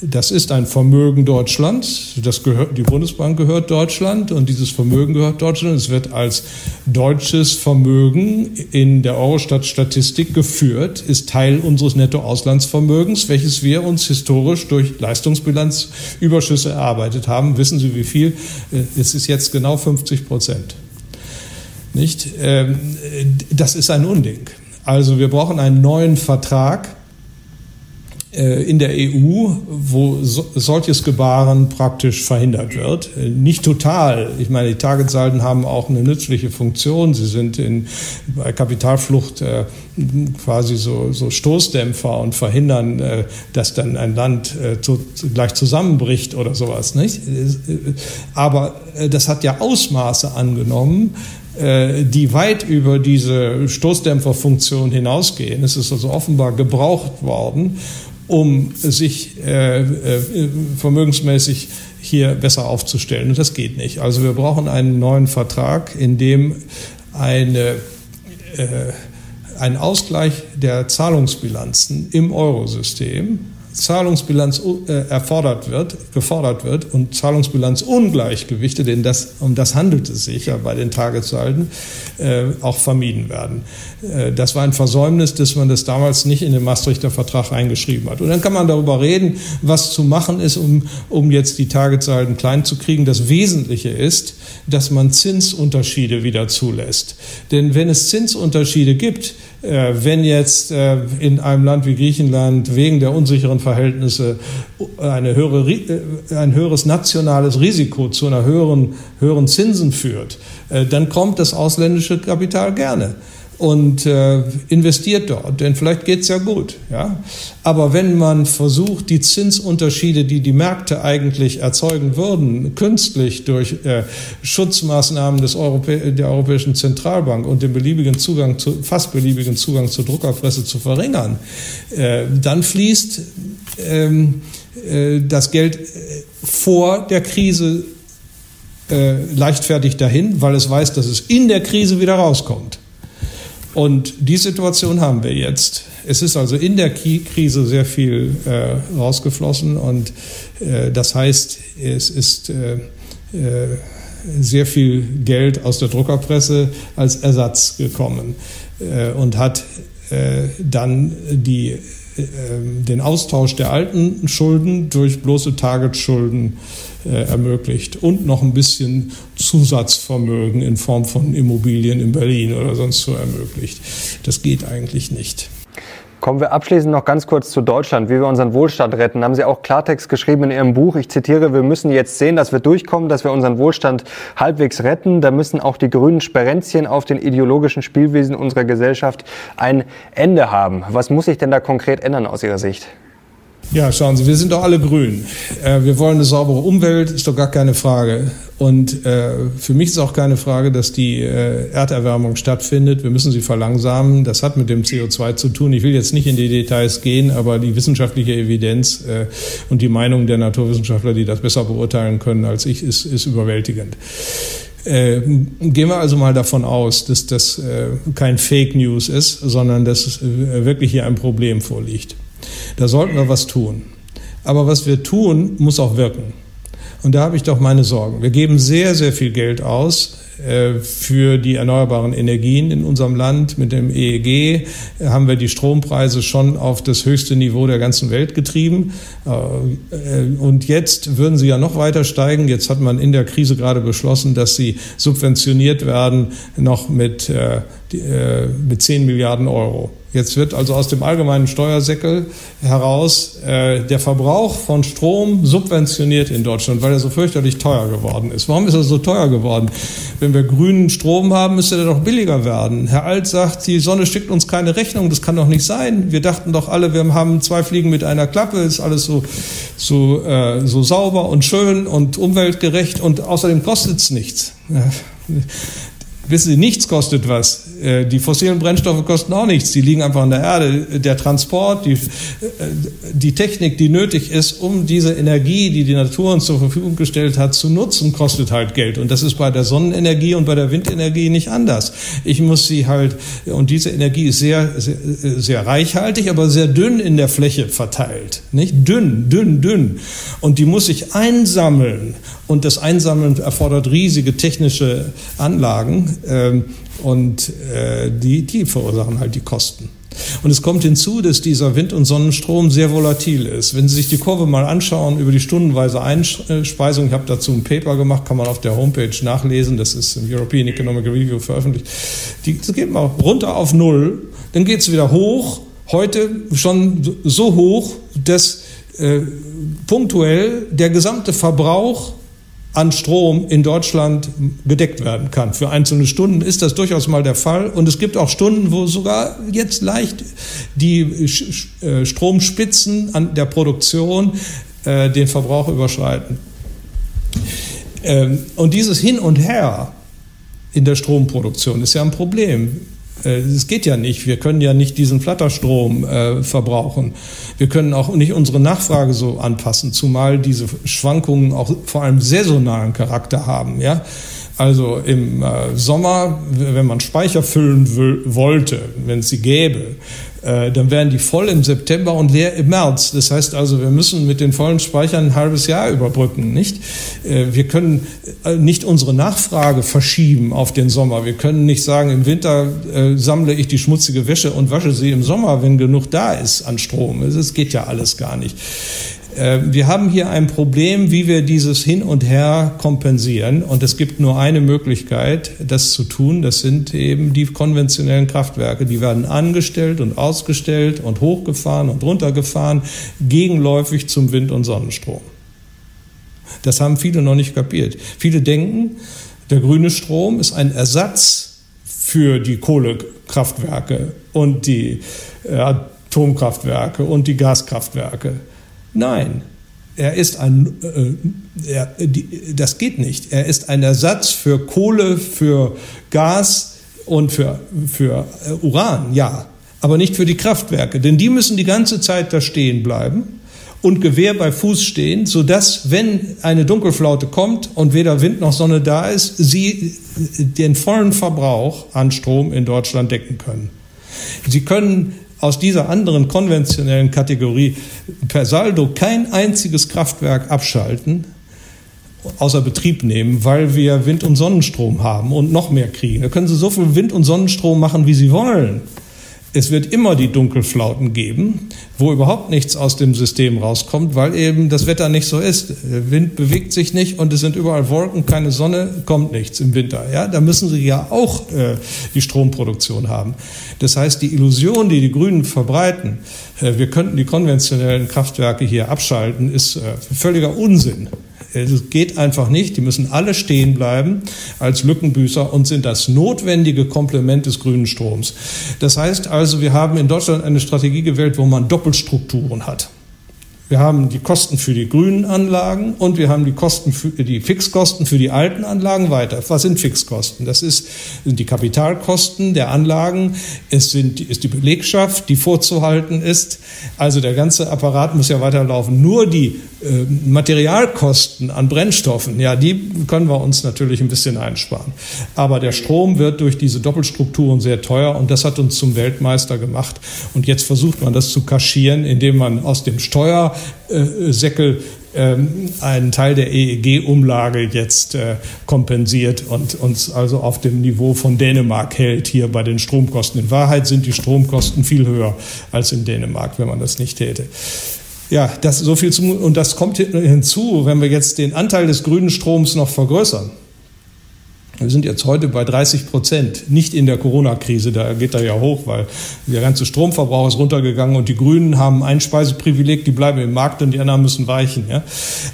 das ist ein Vermögen Deutschlands. Das gehört, die Bundesbank gehört Deutschland und dieses Vermögen gehört Deutschland. Es wird als deutsches Vermögen in der Eurostat-Statistik geführt, ist Teil unseres Nettoauslandsvermögens, welches wir uns historisch durch Leistungsbilanzüberschüsse erarbeitet haben. Wissen Sie, wie viel? Es ist jetzt genau 50 Prozent. Nicht? Ähm, das ist ein Unding. Also wir brauchen einen neuen Vertrag äh, in der EU, wo solches Gebaren praktisch verhindert wird. Äh, nicht total. Ich meine, die Targetsalden haben auch eine nützliche Funktion. Sie sind in, bei Kapitalflucht äh, quasi so, so Stoßdämpfer und verhindern, äh, dass dann ein Land äh, zu, gleich zusammenbricht oder sowas. Nicht? Aber äh, das hat ja Ausmaße angenommen, die weit über diese Stoßdämpferfunktion hinausgehen. Es ist also offenbar gebraucht worden, um sich äh, äh, vermögensmäßig hier besser aufzustellen. Und das geht nicht. Also wir brauchen einen neuen Vertrag, in dem eine, äh, ein Ausgleich der Zahlungsbilanzen im Eurosystem Zahlungsbilanz äh, erfordert wird, gefordert wird und Zahlungsbilanzungleichgewichte, denn das, um das handelt es sich ja bei den Tagessalden, äh, auch vermieden werden. Äh, das war ein Versäumnis, dass man das damals nicht in den Maastrichter Vertrag eingeschrieben hat. Und dann kann man darüber reden, was zu machen ist, um, um jetzt die Tagessalden klein zu kriegen. Das Wesentliche ist, dass man Zinsunterschiede wieder zulässt. Denn wenn es Zinsunterschiede gibt, wenn jetzt äh, in einem Land wie Griechenland wegen der unsicheren Verhältnisse eine höhere, äh, ein höheres nationales Risiko zu einer höheren, höheren Zinsen führt, dann kommt das ausländische Kapital gerne und äh, investiert dort, denn vielleicht geht's ja gut. Ja? Aber wenn man versucht, die Zinsunterschiede, die die Märkte eigentlich erzeugen würden, künstlich durch äh, Schutzmaßnahmen des Europä der Europäischen Zentralbank und den beliebigen Zugang zu, fast beliebigen Zugang zur Druckerpresse zu verringern, äh, dann fließt ähm, äh, das Geld äh, vor der Krise äh, leichtfertig dahin, weil es weiß, dass es in der Krise wieder rauskommt. Und die Situation haben wir jetzt. Es ist also in der Krise sehr viel äh, rausgeflossen und äh, das heißt, es ist äh, äh sehr viel Geld aus der Druckerpresse als Ersatz gekommen äh, und hat äh, dann die, den Austausch der alten Schulden durch bloße Targetschulden äh, ermöglicht und noch ein bisschen Zusatzvermögen in Form von Immobilien in Berlin oder sonst so ermöglicht. Das geht eigentlich nicht. Kommen wir abschließend noch ganz kurz zu Deutschland, wie wir unseren Wohlstand retten. Haben Sie auch Klartext geschrieben in Ihrem Buch. Ich zitiere, wir müssen jetzt sehen, dass wir durchkommen, dass wir unseren Wohlstand halbwegs retten. Da müssen auch die grünen Sperenzchen auf den ideologischen Spielwiesen unserer Gesellschaft ein Ende haben. Was muss sich denn da konkret ändern aus Ihrer Sicht? Ja, schauen Sie, wir sind doch alle grün. Äh, wir wollen eine saubere Umwelt, ist doch gar keine Frage. Und äh, für mich ist auch keine Frage, dass die äh, Erderwärmung stattfindet. Wir müssen sie verlangsamen. Das hat mit dem CO2 zu tun. Ich will jetzt nicht in die Details gehen, aber die wissenschaftliche Evidenz und die Meinung der Naturwissenschaftler, die das besser beurteilen können als ich, ist, ist überwältigend. Äh, gehen wir also mal davon aus, dass das kein Fake News ist, sondern dass wirklich hier ein Problem vorliegt. Da sollten wir was tun. Aber was wir tun, muss auch wirken. Und da habe ich doch meine Sorgen. Wir geben sehr, sehr viel Geld aus äh, für die erneuerbaren Energien in unserem Land. Mit dem EEG haben wir die Strompreise schon auf das höchste Niveau der ganzen Welt getrieben. Äh, und jetzt würden sie ja noch weiter steigen. Jetzt hat man in der Krise gerade beschlossen, dass sie subventioniert werden noch mit, äh, mit 10 Milliarden Euro. Jetzt wird also aus dem allgemeinen Steuersäckel heraus äh, der Verbrauch von Strom subventioniert in Deutschland, weil er so fürchterlich teuer geworden ist. Warum ist er so teuer geworden? Wenn wir grünen Strom haben, müsste der doch billiger werden. Herr Alt sagt, die Sonne schickt uns keine Rechnung, das kann doch nicht sein. Wir dachten doch alle, wir haben zwei Fliegen mit einer Klappe, ist alles so, so, äh, so sauber und schön und umweltgerecht und außerdem kostet es nichts. Wissen Sie, nichts kostet was. Äh, die fossilen Brennstoffe kosten auch nichts. Die liegen einfach an der Erde. Der Transport, die, äh, die Technik, die nötig ist, um diese Energie, die die Natur uns zur Verfügung gestellt hat, zu nutzen, kostet halt Geld. Und das ist bei der Sonnenenergie und bei der Windenergie nicht anders. Ich muss sie halt, und diese Energie ist sehr, sehr, sehr reichhaltig, aber sehr dünn in der Fläche verteilt. Nicht dünn, dünn, dünn. Und die muss ich einsammeln. Und das Einsammeln erfordert riesige technische Anlagen. Und äh, die, die verursachen halt die Kosten. Und es kommt hinzu, dass dieser Wind- und Sonnenstrom sehr volatil ist. Wenn Sie sich die Kurve mal anschauen über die stundenweise Einspeisung, ich habe dazu ein Paper gemacht, kann man auf der Homepage nachlesen, das ist im European Economic Review veröffentlicht. Die, das geht mal runter auf Null, dann geht es wieder hoch, heute schon so hoch, dass äh, punktuell der gesamte Verbrauch an Strom in Deutschland gedeckt werden kann. Für einzelne Stunden ist das durchaus mal der Fall. Und es gibt auch Stunden, wo sogar jetzt leicht die äh, Stromspitzen an der Produktion äh, den Verbrauch überschreiten. Ähm, und dieses Hin und Her in der Stromproduktion ist ja ein Problem. Äh, es geht ja nicht. Wir können ja nicht diesen Flatterstrom äh, verbrauchen. Wir können auch nicht unsere Nachfrage so anpassen, zumal diese Schwankungen auch vor allem saisonalen Charakter haben. Ja? Also im äh, Sommer, wenn man Speicher füllen will, wollte, wenn es sie gäbe, dann wären die voll im September und leer im März. Das heißt also, wir müssen mit den vollen Speichern ein halbes Jahr überbrücken, nicht? Äh, wir können äh, nicht unsere Nachfrage verschieben auf den Sommer. Wir können nicht sagen, im Winter sammle ich die schmutzige Wäsche und wasche sie im Sommer, wenn genug da ist an Strom. Es geht ja alles gar nicht. Äh, wir haben hier ein Problem, wie wir dieses Hin und Her kompensieren. Und es gibt nur eine Möglichkeit, das zu tun. Das sind eben die konventionellen Kraftwerke. Die werden angestellt und ausgestellt und hochgefahren und runtergefahren, gegenläufig zum Wind- und Sonnenstrom. Das haben viele noch nicht kapiert. Viele denken, der grüne Strom ist ein Ersatz für die Kohlekraftwerke und die äh, Atomkraftwerke und die Gaskraftwerke. Nein, er ist ein, äh, er, die, das geht nicht. Er ist ein Ersatz für Kohle, für Gas und für, für äh, Uran, ja, aber nicht für die Kraftwerke, denn die müssen die ganze Zeit da stehen bleiben und Gewehr bei Fuß stehen, sodass, wenn eine Dunkelflaute kommt und weder Wind noch Sonne da ist, sie den vollen Verbrauch an Strom in Deutschland decken können. Sie können aus dieser anderen konventionellen Kategorie per Saldo kein einziges Kraftwerk abschalten, außer Betrieb nehmen, weil wir Wind- und Sonnenstrom haben und noch mehr kriegen. Da können Sie so viel Wind- und Sonnenstrom machen, wie Sie wollen. Es wird immer die Dunkelflauten geben, wo überhaupt nichts aus dem System rauskommt, weil eben das Wetter nicht so ist. Der Wind bewegt sich nicht und es sind überall Wolken, keine Sonne, kommt nichts im Winter. Ja, da müssen sie ja auch äh, die Stromproduktion haben. Das heißt, die Illusion, die die Grünen verbreiten, äh, wir könnten die konventionellen Kraftwerke hier abschalten, ist äh, völliger Unsinn. Es geht einfach nicht. Die müssen alle stehen bleiben als Lückenbüßer und sind das notwendige Komplement des grünen Stroms. Das heißt also, wir haben in Deutschland eine Strategie gewählt, wo man Doppelstrukturen hat. Wir haben die Kosten für die grünen Anlagen und wir haben die Kosten für die Fixkosten für die alten Anlagen weiter. Was sind Fixkosten? Das ist, sind die Kapitalkosten der Anlagen, es sind, ist die Belegschaft, die vorzuhalten ist. Also der ganze Apparat muss ja weiterlaufen. Nur die Materialkosten an Brennstoffen, ja, die können wir uns natürlich ein bisschen einsparen. Aber der Strom wird durch diese Doppelstrukturen sehr teuer und das hat uns zum Weltmeister gemacht. Und jetzt versucht man das zu kaschieren, indem man aus dem Steuer äh, einen Teil der EEG-Umlage jetzt äh, kompensiert und uns also auf dem Niveau von Dänemark hält hier bei den Stromkosten. In Wahrheit sind die Stromkosten viel höher als in Dänemark, wenn man das nicht täte. Ja, das so viel zum, und das kommt hinzu, wenn wir jetzt den Anteil des grünen Stroms noch vergrößern. Wir sind jetzt heute bei 30 Prozent, nicht in der Corona-Krise, da geht er ja hoch, weil der ganze Stromverbrauch ist runtergegangen und die Grünen haben ein Speiseprivileg, die bleiben im Markt und die anderen müssen weichen. Ja?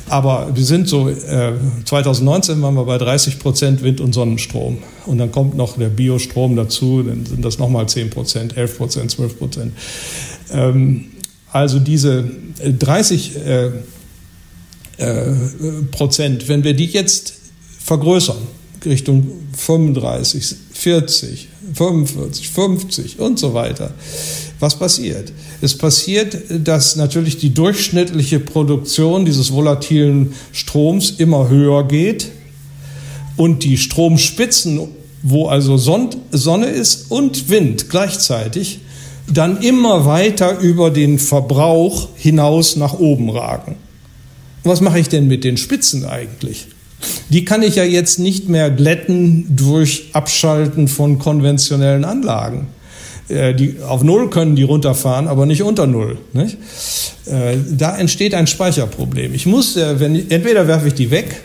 Aber wir sind so, äh, 2019 waren wir bei 30 Prozent Wind- und Sonnenstrom und dann kommt noch der Biostrom dazu, dann sind das nochmal 10 Prozent, 11 Prozent, 12 Prozent. Ähm, also diese 30 äh, äh, Prozent, wenn wir die jetzt vergrößern, Richtung 35, 40, 45, 50 und so weiter. Was passiert? Es passiert, dass natürlich die durchschnittliche Produktion dieses volatilen Stroms immer höher geht und die Stromspitzen, wo also Sonne ist und Wind gleichzeitig, dann immer weiter über den Verbrauch hinaus nach oben ragen. Was mache ich denn mit den Spitzen eigentlich? Die kann ich ja jetzt nicht mehr glätten durch Abschalten von konventionellen Anlagen. Äh, die, auf Null können die runterfahren, aber nicht unter Null. Nicht? Äh, da entsteht ein Speicherproblem. Ich muss, äh, wenn, entweder werfe ich die weg,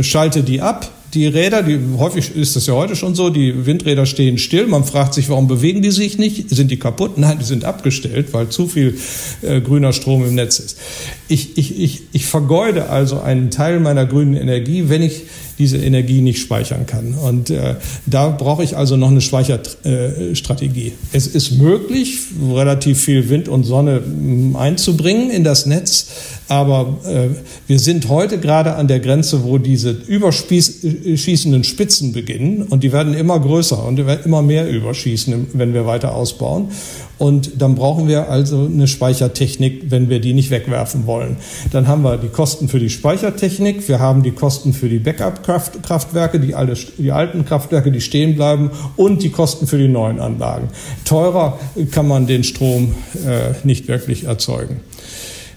schalte die ab die Räder, die, häufig ist das ja heute schon so, die Windräder stehen still. Man fragt sich, warum bewegen die sich nicht? Sind die kaputt? Nein, die sind abgestellt, weil zu viel äh, grüner Strom im Netz ist. Ich, ich, ich, ich vergeude also einen Teil meiner grünen Energie, wenn ich diese Energie nicht speichern kann. Und äh, da brauche ich also noch eine Speicherstrategie. es ist möglich, relativ viel Wind und Sonne mm, einzubringen in das Netz, aber äh, wir sind heute gerade an der Grenze, wo diese überschießenden Spitzen beginnen und die werden immer größer und immer mehr überschießen, wenn wir weiter ausbauen. Und dann brauchen wir also eine Speichertechnik, wenn wir die nicht wegwerfen wollen. Dann haben wir die Kosten für die Speichertechnik, wir haben die Kosten für die Backup-Kraftwerke, die, alle, die alten Kraftwerke, die stehen bleiben und die Kosten für die neuen Anlagen. Teurer kann man den Strom äh, nicht wirklich erzeugen.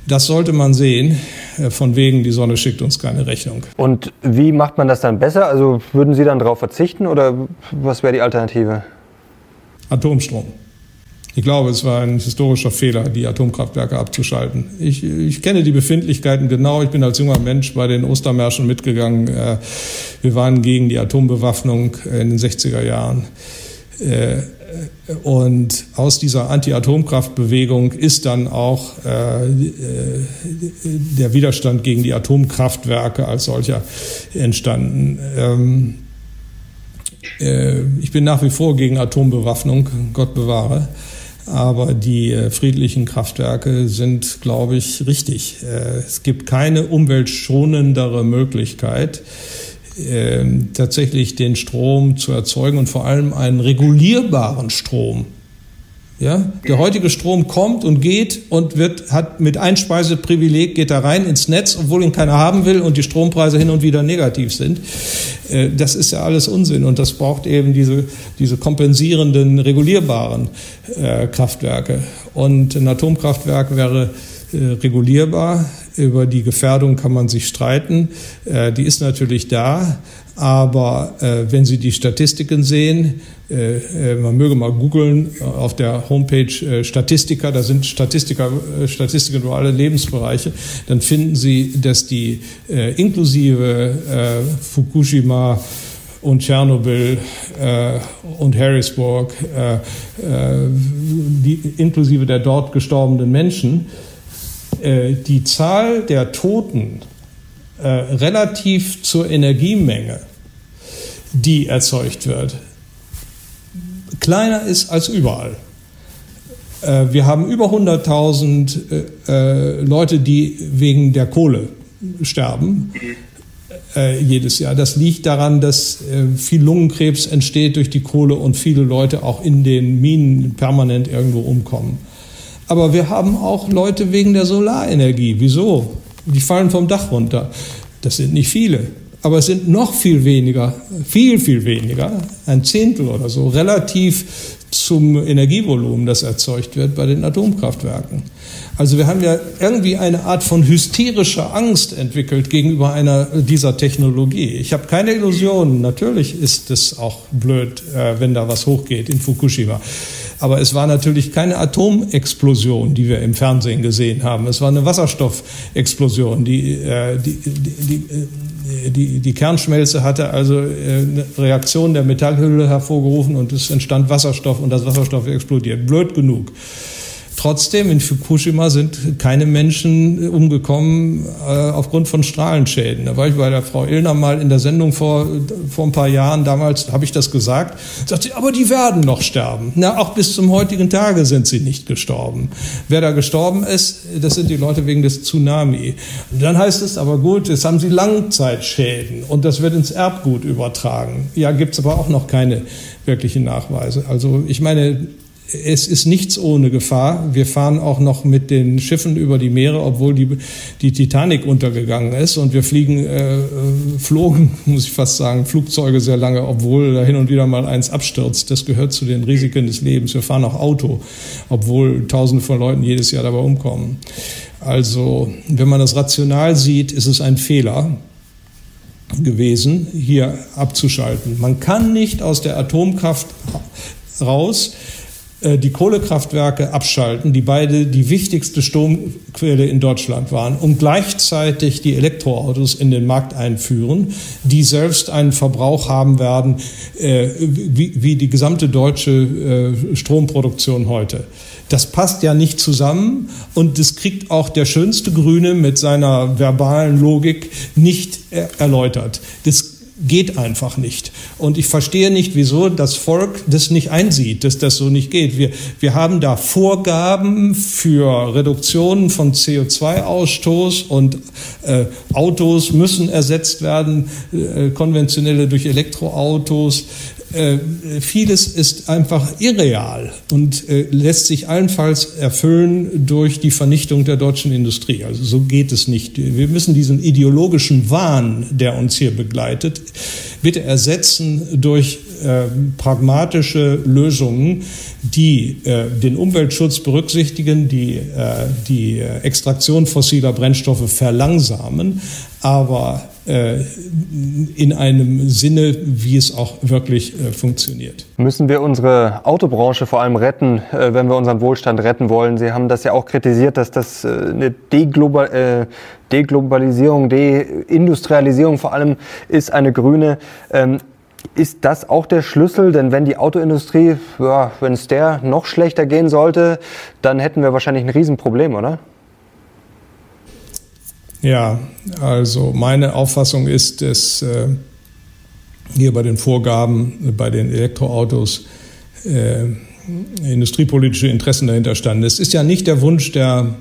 Das sollte man sehen, äh, von wegen, die Sonne schickt uns keine Rechnung. Und wie macht man das dann besser? Also würden Sie dann darauf verzichten oder was wäre die Alternative? Atomstrom. Ich glaube, es war ein historischer Fehler, die Atomkraftwerke abzuschalten. Ich, ich kenne die Befindlichkeiten genau. Ich bin als junger Mensch bei den Ostermärschen mitgegangen. Äh, wir waren gegen die Atombewaffnung in den 60er Jahren. Äh, und aus dieser Anti-Atomkraftbewegung ist dann auch äh, der Widerstand gegen die Atomkraftwerke als solcher entstanden. Ähm, ich bin nach wie vor gegen Atombewaffnung, Gott bewahre. Aber die äh, friedlichen Kraftwerke sind, glaube ich, richtig. Äh, es gibt keine umweltschonendere Möglichkeit, äh, tatsächlich den Strom zu erzeugen und vor allem einen regulierbaren Strom ja, der heutige Strom kommt und geht und wird, hat mit Einspeiseprivileg geht da rein ins Netz, obwohl ihn keiner haben will und die Strompreise hin und wieder negativ sind. Äh, das ist ja alles Unsinn und das braucht eben diese, diese kompensierenden, regulierbaren äh, Kraftwerke. Und ein Atomkraftwerk wäre äh, regulierbar. Über die Gefährdung kann man sich streiten. Die ist natürlich da, Aber äh, wenn Sie die Statistiken sehen, äh, äh man möge mal googeln äh, auf der Homepage äh, Statistiker, da sind Statistiker, äh, Statistiken über alle Lebensbereiche, dann finden Sie, dass die inklusive Fukushima und Tschernobyl äh, und Harrisburg, äh, äh, die, inklusive der dort gestorbenen Menschen, die Zahl der Toten äh, relativ zur Energiemenge, die erzeugt wird, kleiner ist als überall. Äh, wir haben über 100.000 Leute, die wegen der Kohle sterben äh, jedes Jahr. Das liegt daran, dass äh, viel Lungenkrebs entsteht durch die Kohle und viele Leute auch in den Minen permanent irgendwo umkommen. Aber wir haben auch Leute wegen der Solarenergie. Wieso? Die fallen vom Dach runter. Das sind nicht viele. Aber es sind noch viel weniger, viel, viel weniger, ein Zehntel oder so, relativ zum Energievolumen, das erzeugt wird bei den Atomkraftwerken. Also wir haben ja irgendwie eine Art von hysterischer Angst entwickelt gegenüber einer dieser Technologie. Ich habe keine Illusionen. Natürlich ist es auch blöd, äh, wenn da was hochgeht in Fukushima. Aber es war natürlich keine Atomexplosion, die wir im Fernsehen gesehen haben. Es war eine Wasserstoffexplosion, die, äh, die, die, äh, die, die Kernschmelze hatte also eine Reaktion der Metallhülle hervorgerufen und es entstand Wasserstoff und das Wasserstoff explodiert. Blöd genug. Trotzdem, in Fukushima sind keine Menschen umgekommen äh, aufgrund von Strahlenschäden. Da war ich bei der Frau Illner mal in der Sendung vor, vor ein paar Jahren, damals habe ich das gesagt, sagt sie, aber die werden noch sterben. Na, auch bis zum heutigen Tage sind sie nicht gestorben. Wer da gestorben ist, das sind die Leute wegen des Tsunami. Und dann heißt es aber gut, jetzt haben sie Langzeitschäden und das wird ins Erbgut übertragen. Ja, gibt es aber auch noch keine wirklichen Nachweise. Also ich meine, es ist nichts ohne Gefahr. Wir fahren auch noch mit den Schiffen über die Meere, obwohl die, die Titanic untergegangen ist. Und wir fliegen, äh, flogen, muss ich fast sagen, Flugzeuge sehr lange, obwohl da hin und wieder mal eins abstürzt. Das gehört zu den Risiken des Lebens. Wir fahren auch Auto, obwohl Tausende von Leuten jedes Jahr dabei umkommen. Also, wenn man das rational sieht, ist es ein Fehler gewesen, hier abzuschalten. Man kann nicht aus der Atomkraft raus äh, die Kohlekraftwerke abschalten, die beide die wichtigste Stromquelle in Deutschland waren, und gleichzeitig die Elektroautos in den Markt einführen, die selbst einen Verbrauch haben werden äh, wie, wie die gesamte deutsche äh, Stromproduktion heute. Das passt ja nicht zusammen und das kriegt auch der schönste Grüne mit seiner verbalen Logik nicht erläutert. Das geht einfach nicht. Und ich verstehe nicht, wieso das Volk das nicht einsieht, dass das so nicht geht. Wir, wir haben da Vorgaben für Reduktionen von CO2-Ausstoß und äh, Autos müssen ersetzt werden, äh, konventionelle durch Elektroautos. Äh, vieles ist einfach irreal und äh, lässt sich allenfalls erfüllen durch die Vernichtung der deutschen Industrie. Also so geht es nicht. Wir müssen diesen ideologischen Wahn, der uns hier begleitet, bitte ersetzen durch äh, pragmatische Lösungen, die äh, den Umweltschutz berücksichtigen, die äh, die Extraktion fossiler Brennstoffe verlangsamen, aber äh, in einem Sinne, wie es auch wirklich äh, funktioniert. Müssen wir unsere Autobranche vor allem retten, äh, wenn wir unseren Wohlstand retten wollen? Sie haben das ja auch kritisiert, dass das eine Deglobal Deglobalisierung, Deindustrialisierung vor allem ist, eine grüne. Ähm, ist das auch der Schlüssel? Denn wenn die Autoindustrie, ja, wenn es der noch schlechter gehen sollte, dann hätten wir wahrscheinlich ein Riesenproblem, oder? Ja, also meine Auffassung ist, dass äh, hier bei den Vorgaben bei den Elektroautos äh, industriepolitische Interessen dahinter standen. Es ist ja nicht der Wunsch der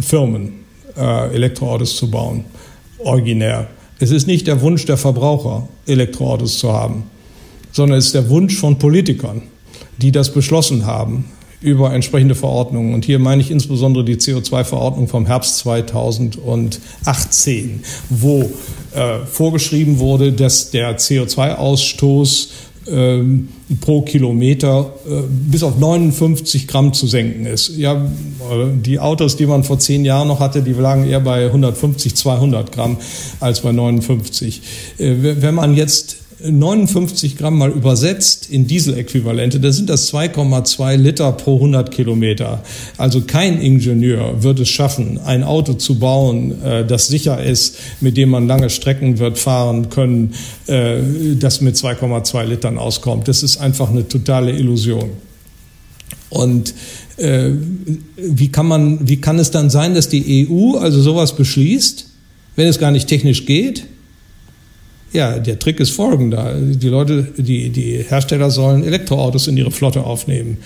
Firmen, äh, Elektroautos zu bauen, originär. Es ist nicht der Wunsch der Verbraucher, Elektroautos zu haben, sondern es ist der Wunsch von Politikern, die das beschlossen haben über entsprechende Verordnungen. Und hier meine ich insbesondere die CO2-Verordnung vom Herbst 2018, wo äh, vorgeschrieben wurde, dass der CO2-Ausstoß ähm, pro Kilometer äh, bis auf 59 Gramm zu senken ist. Ja, die Autos, die man vor zehn Jahren noch hatte, die lagen eher bei 150, 200 Gramm als bei 59. Äh, wenn man jetzt 59 Gramm mal übersetzt in Dieseläquivalente, da sind das 2,2 Liter pro 100 Kilometer. Also kein Ingenieur wird es schaffen, ein Auto zu bauen, äh, das sicher ist, mit dem man lange Strecken wird fahren können, äh, das mit 2,2 Litern auskommt. Das ist einfach eine totale Illusion. Und äh, wie kann man, wie kann es dann sein, dass die EU also sowas beschließt, wenn es gar nicht technisch geht? Ja, der Trick ist folgender. Die Leute, die, die Hersteller sollen Elektroautos in ihre Flotte aufnehmen.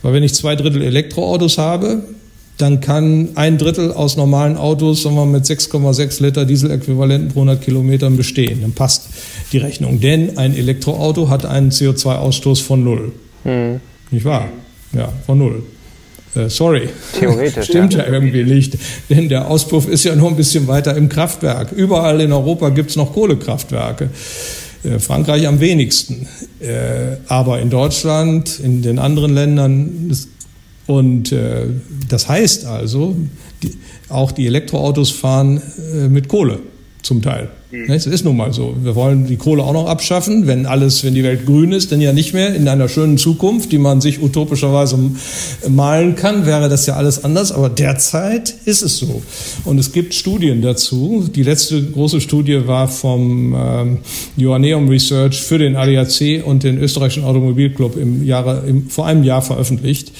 Weil wenn ich zwei Drittel Elektroautos habe, dann kann ein Drittel aus normalen Autos sagen wir, mit 6,6 Liter Dieseläquivalenten pro 100 Kilometern bestehen. Dann passt die Rechnung. Denn ein Elektroauto hat einen CO2-Ausstoß von null. Hm. Nicht wahr? Ja, von null. Äh, sorry. Theoretisch. Stimmt ja. ja. irgendwie nicht. Denn der Auspuff ist ja nur ein bisschen weiter im Kraftwerk. Überall in Europa gibt es noch Kohlekraftwerke. Äh, Frankreich am wenigsten. Äh, aber in Deutschland, in den anderen Ländern. Und das heißt also, auch die Elektroautos fahren mit Kohle zum Teil. Mhm. Es ist nun mal so. Wir wollen die Kohle auch noch abschaffen, wenn alles, wenn die Welt grün ist, denn ja nicht mehr in einer schönen Zukunft, die man sich utopischerweise malen kann, wäre das ja alles anders. Aber derzeit ist es so. Und es gibt Studien dazu. Die letzte große Studie war vom ähm, Joanneum Research für den ADAC und den österreichischen Automobilclub im Jahre, im, vor einem Jahr veröffentlicht.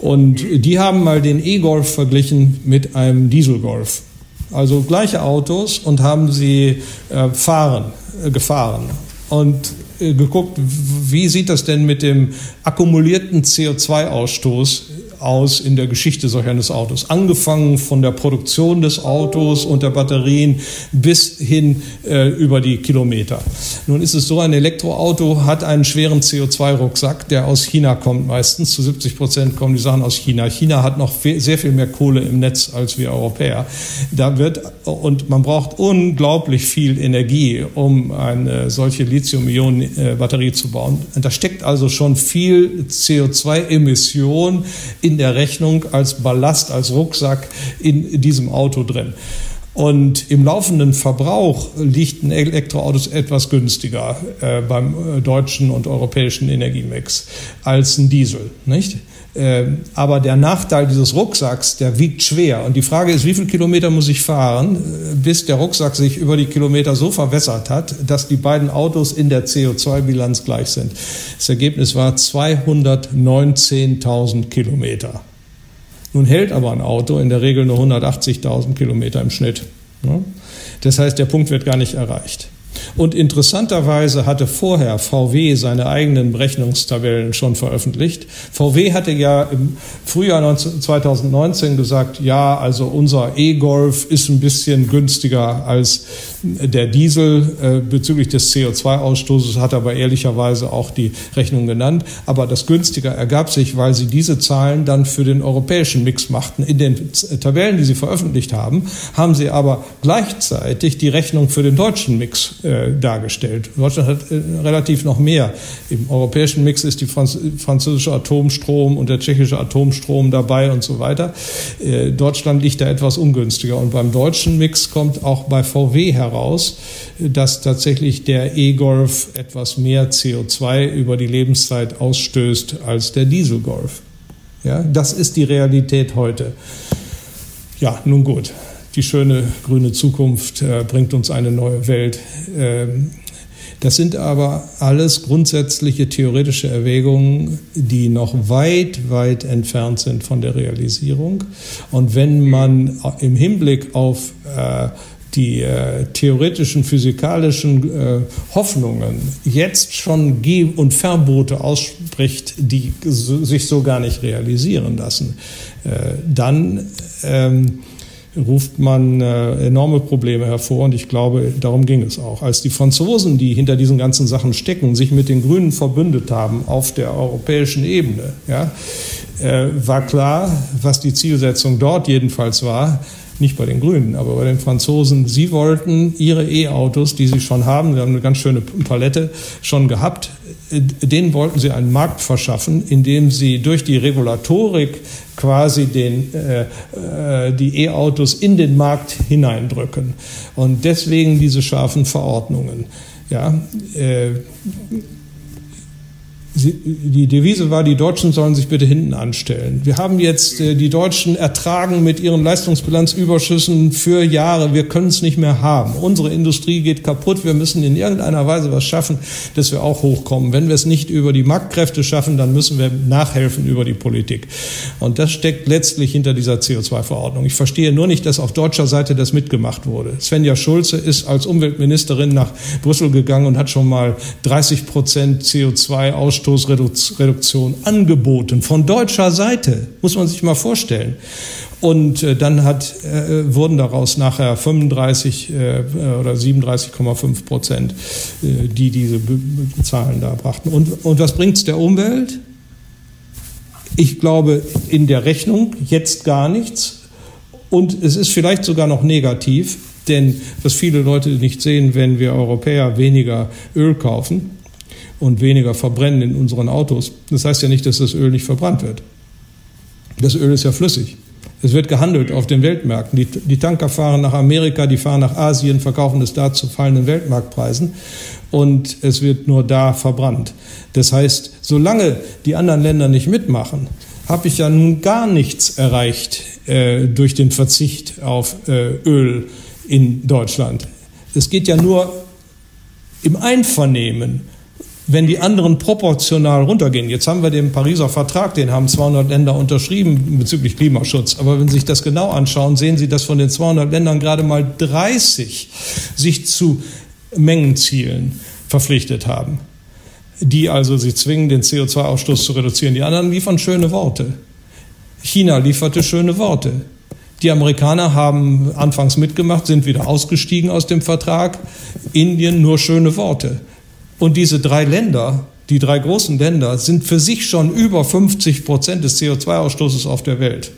Und die haben mal den E-Golf verglichen mit einem Dieselgolf also gleiche Autos und haben sie äh, fahren, äh, gefahren und äh, geguckt, wie sieht das denn mit dem akkumulierten CO2-Ausstoß aus in der Geschichte solch eines Autos. Angefangen von der Produktion des Autos und der Batterien bis hin äh, über die Kilometer. Nun ist es so, ein Elektroauto hat einen schweren CO2-Rucksack, der aus China kommt meistens. Zu 70 Prozent kommen die Sachen aus China. China hat noch sehr viel mehr Kohle im Netz als wir Europäer. Da wird, und man braucht unglaublich viel Energie, um eine solche Lithium-Ionen-Batterie zu bauen. Da steckt also schon viel CO2-Emission in in der Rechnung als Ballast, als Rucksack in diesem Auto drin. Und im laufenden Verbrauch liegt ein Elektroauto etwas günstiger äh, beim äh, deutschen und europäischen Energiemix als ein Diesel, nicht? Ähm, aber der Nachteil dieses Rucksacks, der wiegt schwer. Und die Frage ist, wie viele Kilometer muss ich fahren, äh, bis der Rucksack sich über die Kilometer so verwässert hat, dass die beiden Autos in der CO2-Bilanz gleich sind. Das Ergebnis war 219.000 Kilometer. Nun hält aber ein Auto in der Regel nur 180.000 Kilometer im Schnitt. Das heißt, der Punkt wird gar nicht erreicht. Und interessanterweise hatte vorher VW seine eigenen Berechnungstabellen schon veröffentlicht. VW hatte ja im Frühjahr 2019 gesagt, ja, also unser E-Golf ist ein bisschen günstiger als der Diesel äh, bezüglich des CO2-Ausstoßes, hat aber ehrlicherweise auch die Rechnung genannt. Aber das günstiger ergab sich, weil sie diese Zahlen dann für den europäischen Mix machten. In den Tabellen, die sie veröffentlicht haben, haben sie aber gleichzeitig die Rechnung für den deutschen Mix äh, dargestellt. Deutschland hat äh, relativ noch mehr. Im europäischen Mix ist die Franz französische Atomstrom und der tschechische Atomstrom dabei und so weiter. Äh, Deutschland liegt da etwas ungünstiger. Und beim deutschen Mix kommt auch bei VW heraus, dass tatsächlich der E-Golf etwas mehr CO2 über die Lebenszeit ausstößt als der Diesel-Golf. Ja, das ist die Realität heute. Ja, nun gut die schöne grüne Zukunft äh, bringt uns eine neue Welt. Ähm, das sind aber alles grundsätzliche theoretische Erwägungen, die noch weit, weit entfernt sind von der Realisierung. Und wenn man im Hinblick auf äh, die äh, theoretischen physikalischen äh, Hoffnungen jetzt schon Geh- und Verbote ausspricht, die sich so gar nicht realisieren lassen, äh, dann ähm, ruft man äh, enorme Probleme hervor und ich glaube, darum ging es auch. Als die Franzosen, die hinter diesen ganzen Sachen stecken, sich mit den Grünen verbündet haben auf der europäischen Ebene, ja, äh, war klar, was die Zielsetzung dort jedenfalls war, nicht bei den Grünen, aber bei den Franzosen. Sie wollten ihre E-Autos, die sie schon haben, sie haben eine ganz schöne Palette schon gehabt, denen wollten sie einen Markt verschaffen, indem sie durch die Regulatorik quasi den, äh, äh die E-Autos in den Markt hineindrücken. Und deswegen diese scharfen Verordnungen. Ja, äh, die Devise war, die Deutschen sollen sich bitte hinten anstellen. Wir haben jetzt, äh, die Deutschen ertragen mit ihren Leistungsbilanzüberschüssen für Jahre. Wir können es nicht mehr haben. Unsere Industrie geht kaputt. Wir müssen in irgendeiner Weise was schaffen, dass wir auch hochkommen. Wenn wir es nicht über die Marktkräfte schaffen, dann müssen wir nachhelfen über die Politik. Und das steckt letztlich hinter dieser CO2-Verordnung. Ich verstehe nur nicht, dass auf deutscher Seite das mitgemacht wurde. Svenja Schulze ist als Umweltministerin nach Brüssel gegangen und hat schon mal 30 Prozent CO2-Ausstoß Ausstoßreduktion angeboten von deutscher Seite, muss man sich mal vorstellen. Und äh, dann hat, äh, wurden daraus nachher 35 äh, oder 37,5 Prozent, äh, die diese Zahlen da brachten. Und, und was bringt es der Umwelt? Ich glaube in der Rechnung jetzt gar nichts. Und es ist vielleicht sogar noch negativ, denn was viele Leute nicht sehen, wenn wir Europäer weniger Öl kaufen, und weniger verbrennen in unseren Autos. Das heißt ja nicht, dass das Öl nicht verbrannt wird. Das Öl ist ja flüssig. Es wird gehandelt auf den Weltmärkten. Die, die, Tanker fahren nach Amerika, die fahren nach Asien, verkaufen es da zu fallenden Weltmarktpreisen und es wird nur da verbrannt. Das heißt, solange die anderen Länder nicht mitmachen, habe ich ja nun gar nichts erreicht äh, durch den Verzicht auf äh, Öl in Deutschland. Es geht ja nur im Einvernehmen wenn die anderen proportional runtergehen. Jetzt haben wir den Pariser Vertrag, den haben 200 Länder unterschrieben bezüglich Klimaschutz. Aber wenn Sie sich das genau anschauen, sehen Sie, dass von den 200 Ländern gerade mal 30 sich zu Mengenzielen verpflichtet haben, die also sie zwingen, den CO2-Ausstoß zu reduzieren. Die anderen liefern schöne Worte. China lieferte schöne Worte. Die Amerikaner haben anfangs mitgemacht, sind wieder ausgestiegen aus dem Vertrag. Indien nur schöne Worte. Und diese drei Länder, die drei großen Länder, sind für sich schon über 50 Prozent des CO2-Ausstoßes auf der Welt.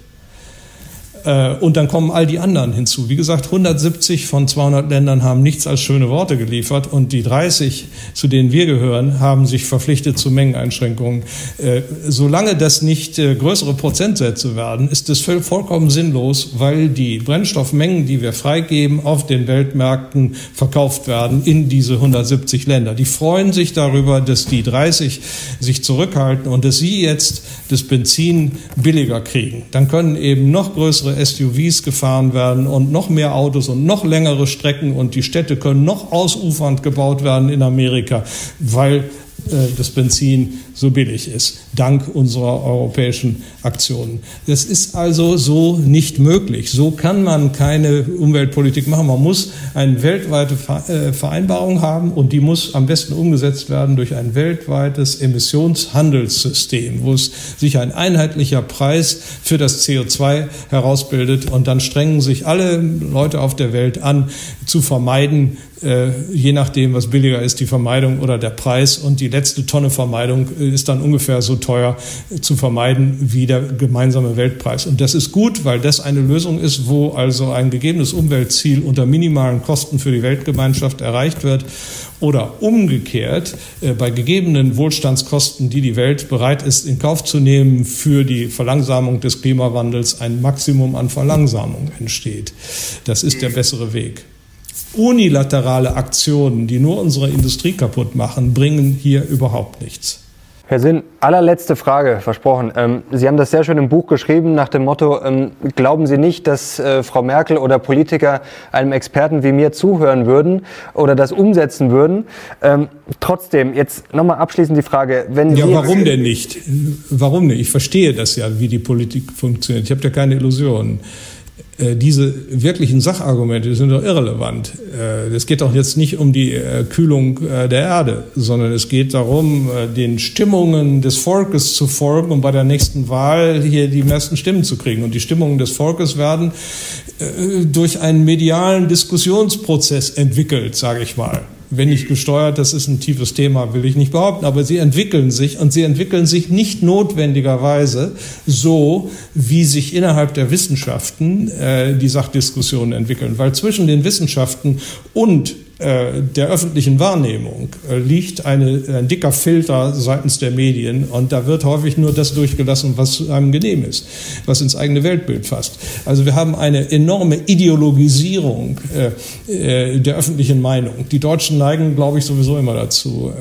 Äh, und dann kommen all die anderen hinzu. Wie gesagt, 170 von 200 Ländern haben nichts als schöne Worte geliefert und die 30, zu denen wir gehören, haben sich verpflichtet zu Mengeneinschränkungen. Äh, solange das nicht äh, größere Prozentsätze werden, ist es vollkommen sinnlos, weil die Brennstoffmengen, die wir freigeben, auf den Weltmärkten verkauft werden in diese 170 Länder. Die freuen sich darüber, dass die 30 sich zurückhalten und dass sie jetzt das Benzin billiger kriegen. Dann können eben noch größere SUVs gefahren werden und noch mehr Autos und noch längere Strecken und die Städte können noch ausufernd gebaut werden in Amerika, weil äh, das Benzin so billig ist, dank unserer europäischen Aktionen. Das ist also so nicht möglich. So kann man keine Umweltpolitik machen. Man muss eine weltweite äh, Vereinbarung haben und die muss am besten umgesetzt werden durch ein weltweites Emissionshandelssystem, wo es sich ein einheitlicher Preis für das CO2 herausbildet und dann strengen sich alle Leute auf der Welt an, zu vermeiden, äh, je nachdem, was billiger ist, die Vermeidung oder der Preis. Und die letzte Tonne Vermeidung äh, ist dann ungefähr so teuer äh, zu vermeiden wie der gemeinsame Weltpreis. Und das ist gut, weil das eine Lösung ist, wo also ein gegebenes Umweltziel unter minimalen Kosten für die Weltgemeinschaft erreicht wird. Oder umgekehrt, bei gegebenen Wohlstandskosten, die die Welt bereit ist in Kauf zu nehmen für die Verlangsamung des Klimawandels, ein Maximum an Verlangsamung entsteht. Das ist der bessere Weg unilaterale Aktionen, die nur unsere Industrie kaputt machen, bringen hier überhaupt nichts. Herr Sinn, allerletzte Frage, versprochen. Ähm, Sie haben das sehr schön im Buch geschrieben nach dem Motto, ähm, glauben Sie nicht, dass äh, Frau Merkel oder Politiker einem Experten wie mir zuhören würden oder das umsetzen würden? Ähm, trotzdem, jetzt nochmal abschließend die Frage, wenn Ja, Sie warum denn nicht? Warum nicht? Ich verstehe das ja, wie die Politik funktioniert. Ich habe da keine Illusionen. Äh, diese wirklichen Sachargumente sind doch irrelevant. Äh, es geht doch jetzt nicht um die äh, Kühlung der Erde, sondern es geht darum, den Stimmungen des Volkes zu folgen und bei der nächsten Wahl hier die meisten Stimmen zu kriegen. Und die Stimmungen des Volkes werden durch einen medialen Diskussionsprozess entwickelt, sage ich mal wenn nicht gesteuert, das ist ein tiefes Thema, will ich nicht behaupten, aber sie entwickeln sich und sie entwickeln sich nicht notwendigerweise so, wie sich innerhalb der Wissenschaften äh, die Sachdiskussionen entwickeln, weil zwischen den Wissenschaften und der öffentlichen Wahrnehmung äh, liegt eine, ein dicker Filter seitens der Medien und da wird häufig nur das durchgelassen, was einem genehm ist, was ins eigene Weltbild fasst. Also wir haben eine enorme Ideologisierung äh, der öffentlichen Meinung. Die Deutschen neigen, glaube ich, sowieso immer dazu,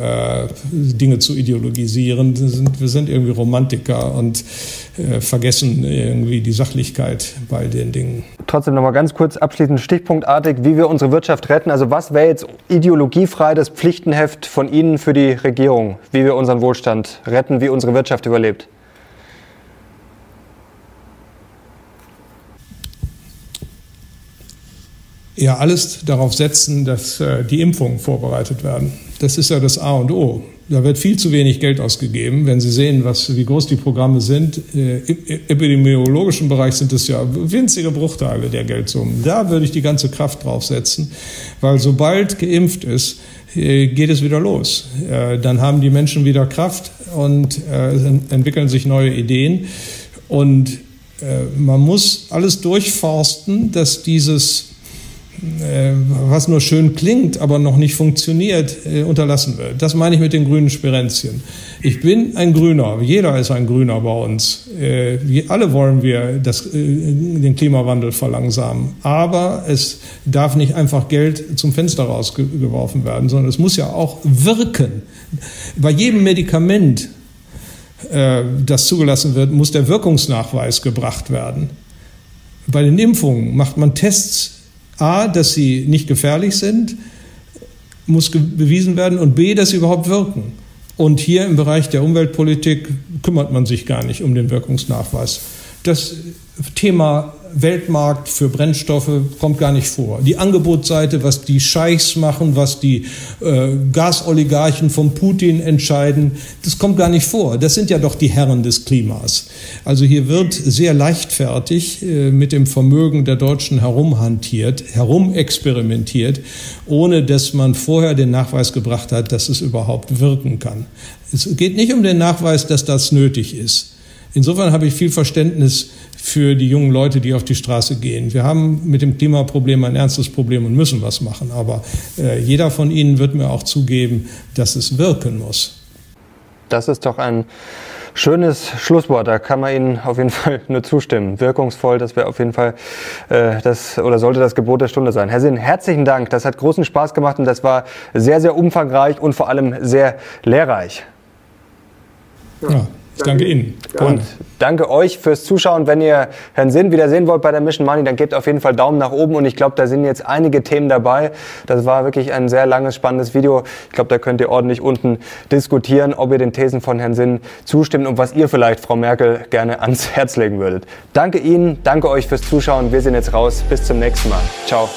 Dinge zu ideologisieren. Wir sind irgendwie Romantiker und vergessen irgendwie die Sachlichkeit bei den Dingen. Trotzdem noch mal ganz kurz abschließend stichpunktartig, wie wir unsere Wirtschaft retten. Also was wäre jetzt ideologiefrei das Pflichtenheft von Ihnen für die Regierung, wie wir unseren Wohlstand retten, wie unsere Wirtschaft überlebt? Ja, alles darauf setzen, dass äh, die Impfungen vorbereitet werden. Das ist ja das A und O. Da wird viel zu wenig Geld ausgegeben. Wenn Sie sehen, was, wie groß die Programme sind, äh, im epidemiologischen Bereich sind es ja winzige Bruchteile der Geldsummen. Da würde ich die ganze Kraft draufsetzen, weil sobald geimpft ist, äh, geht es wieder los. Äh, dann haben die Menschen wieder Kraft und entwickeln sich neue Ideen. Und man muss alles durchforsten, dass dieses äh, was nur schön klingt, aber noch nicht funktioniert, äh, unterlassen wird. Das meine ich mit den grünen Spirenzien. Ich bin ein Grüner, jeder ist ein Grüner bei uns. Äh, alle wollen wir das, den Klimawandel verlangsamen. Aber es darf nicht einfach Geld zum Fenster rausgeworfen werden, sondern es muss ja auch wirken. Bei jedem Medikament, das zugelassen wird, muss der Wirkungsnachweis gebracht werden. Bei den Impfungen macht man Tests A, dass sie nicht gefährlich sind, muss bewiesen werden und B, dass sie überhaupt wirken. Und hier im Bereich der Umweltpolitik kümmert man sich gar nicht um den Wirkungsnachweis. Das Thema Weltmarkt für Brennstoffe kommt gar nicht vor. Die Angebotsseite, was die Scheichs machen, was die äh, Gasoligarchen von Putin entscheiden, das kommt gar nicht vor. Das sind ja doch die Herren des Klimas. Also hier wird sehr leichtfertig äh, mit dem Vermögen der Deutschen herumhantiert, herumexperimentiert, ohne dass man vorher den Nachweis gebracht hat, dass es überhaupt wirken kann. Es geht nicht um den Nachweis, dass das nötig ist. Insofern habe ich viel Verständnis für die jungen Leute, die auf die Straße gehen. Wir haben mit dem Klimaproblem ein ernstes Problem und müssen was machen. Aber äh, jeder von Ihnen wird mir auch zugeben, dass es wirken muss. Das ist doch ein schönes Schlusswort. Da kann man Ihnen auf jeden Fall nur zustimmen. Wirkungsvoll, das wäre auf jeden Fall äh, das oder sollte das Gebot der Stunde sein. Herr Sinn, herzlichen Dank. Das hat großen Spaß gemacht und das war sehr, sehr umfangreich und vor allem sehr lehrreich. Ja. Ich danke Ihnen. Und danke euch fürs Zuschauen. Wenn ihr Herrn Sinn wieder sehen wollt bei der Mission Money, dann gebt auf jeden Fall Daumen nach oben. Und ich glaube, da sind jetzt einige Themen dabei. Das war wirklich ein sehr langes, spannendes Video. Ich glaube, da könnt ihr ordentlich unten diskutieren, ob ihr den Thesen von Herrn Sinn zustimmt und was ihr vielleicht, Frau Merkel, gerne ans Herz legen würdet. Danke Ihnen, danke euch fürs Zuschauen. Wir sind jetzt raus. Bis zum nächsten Mal. Ciao.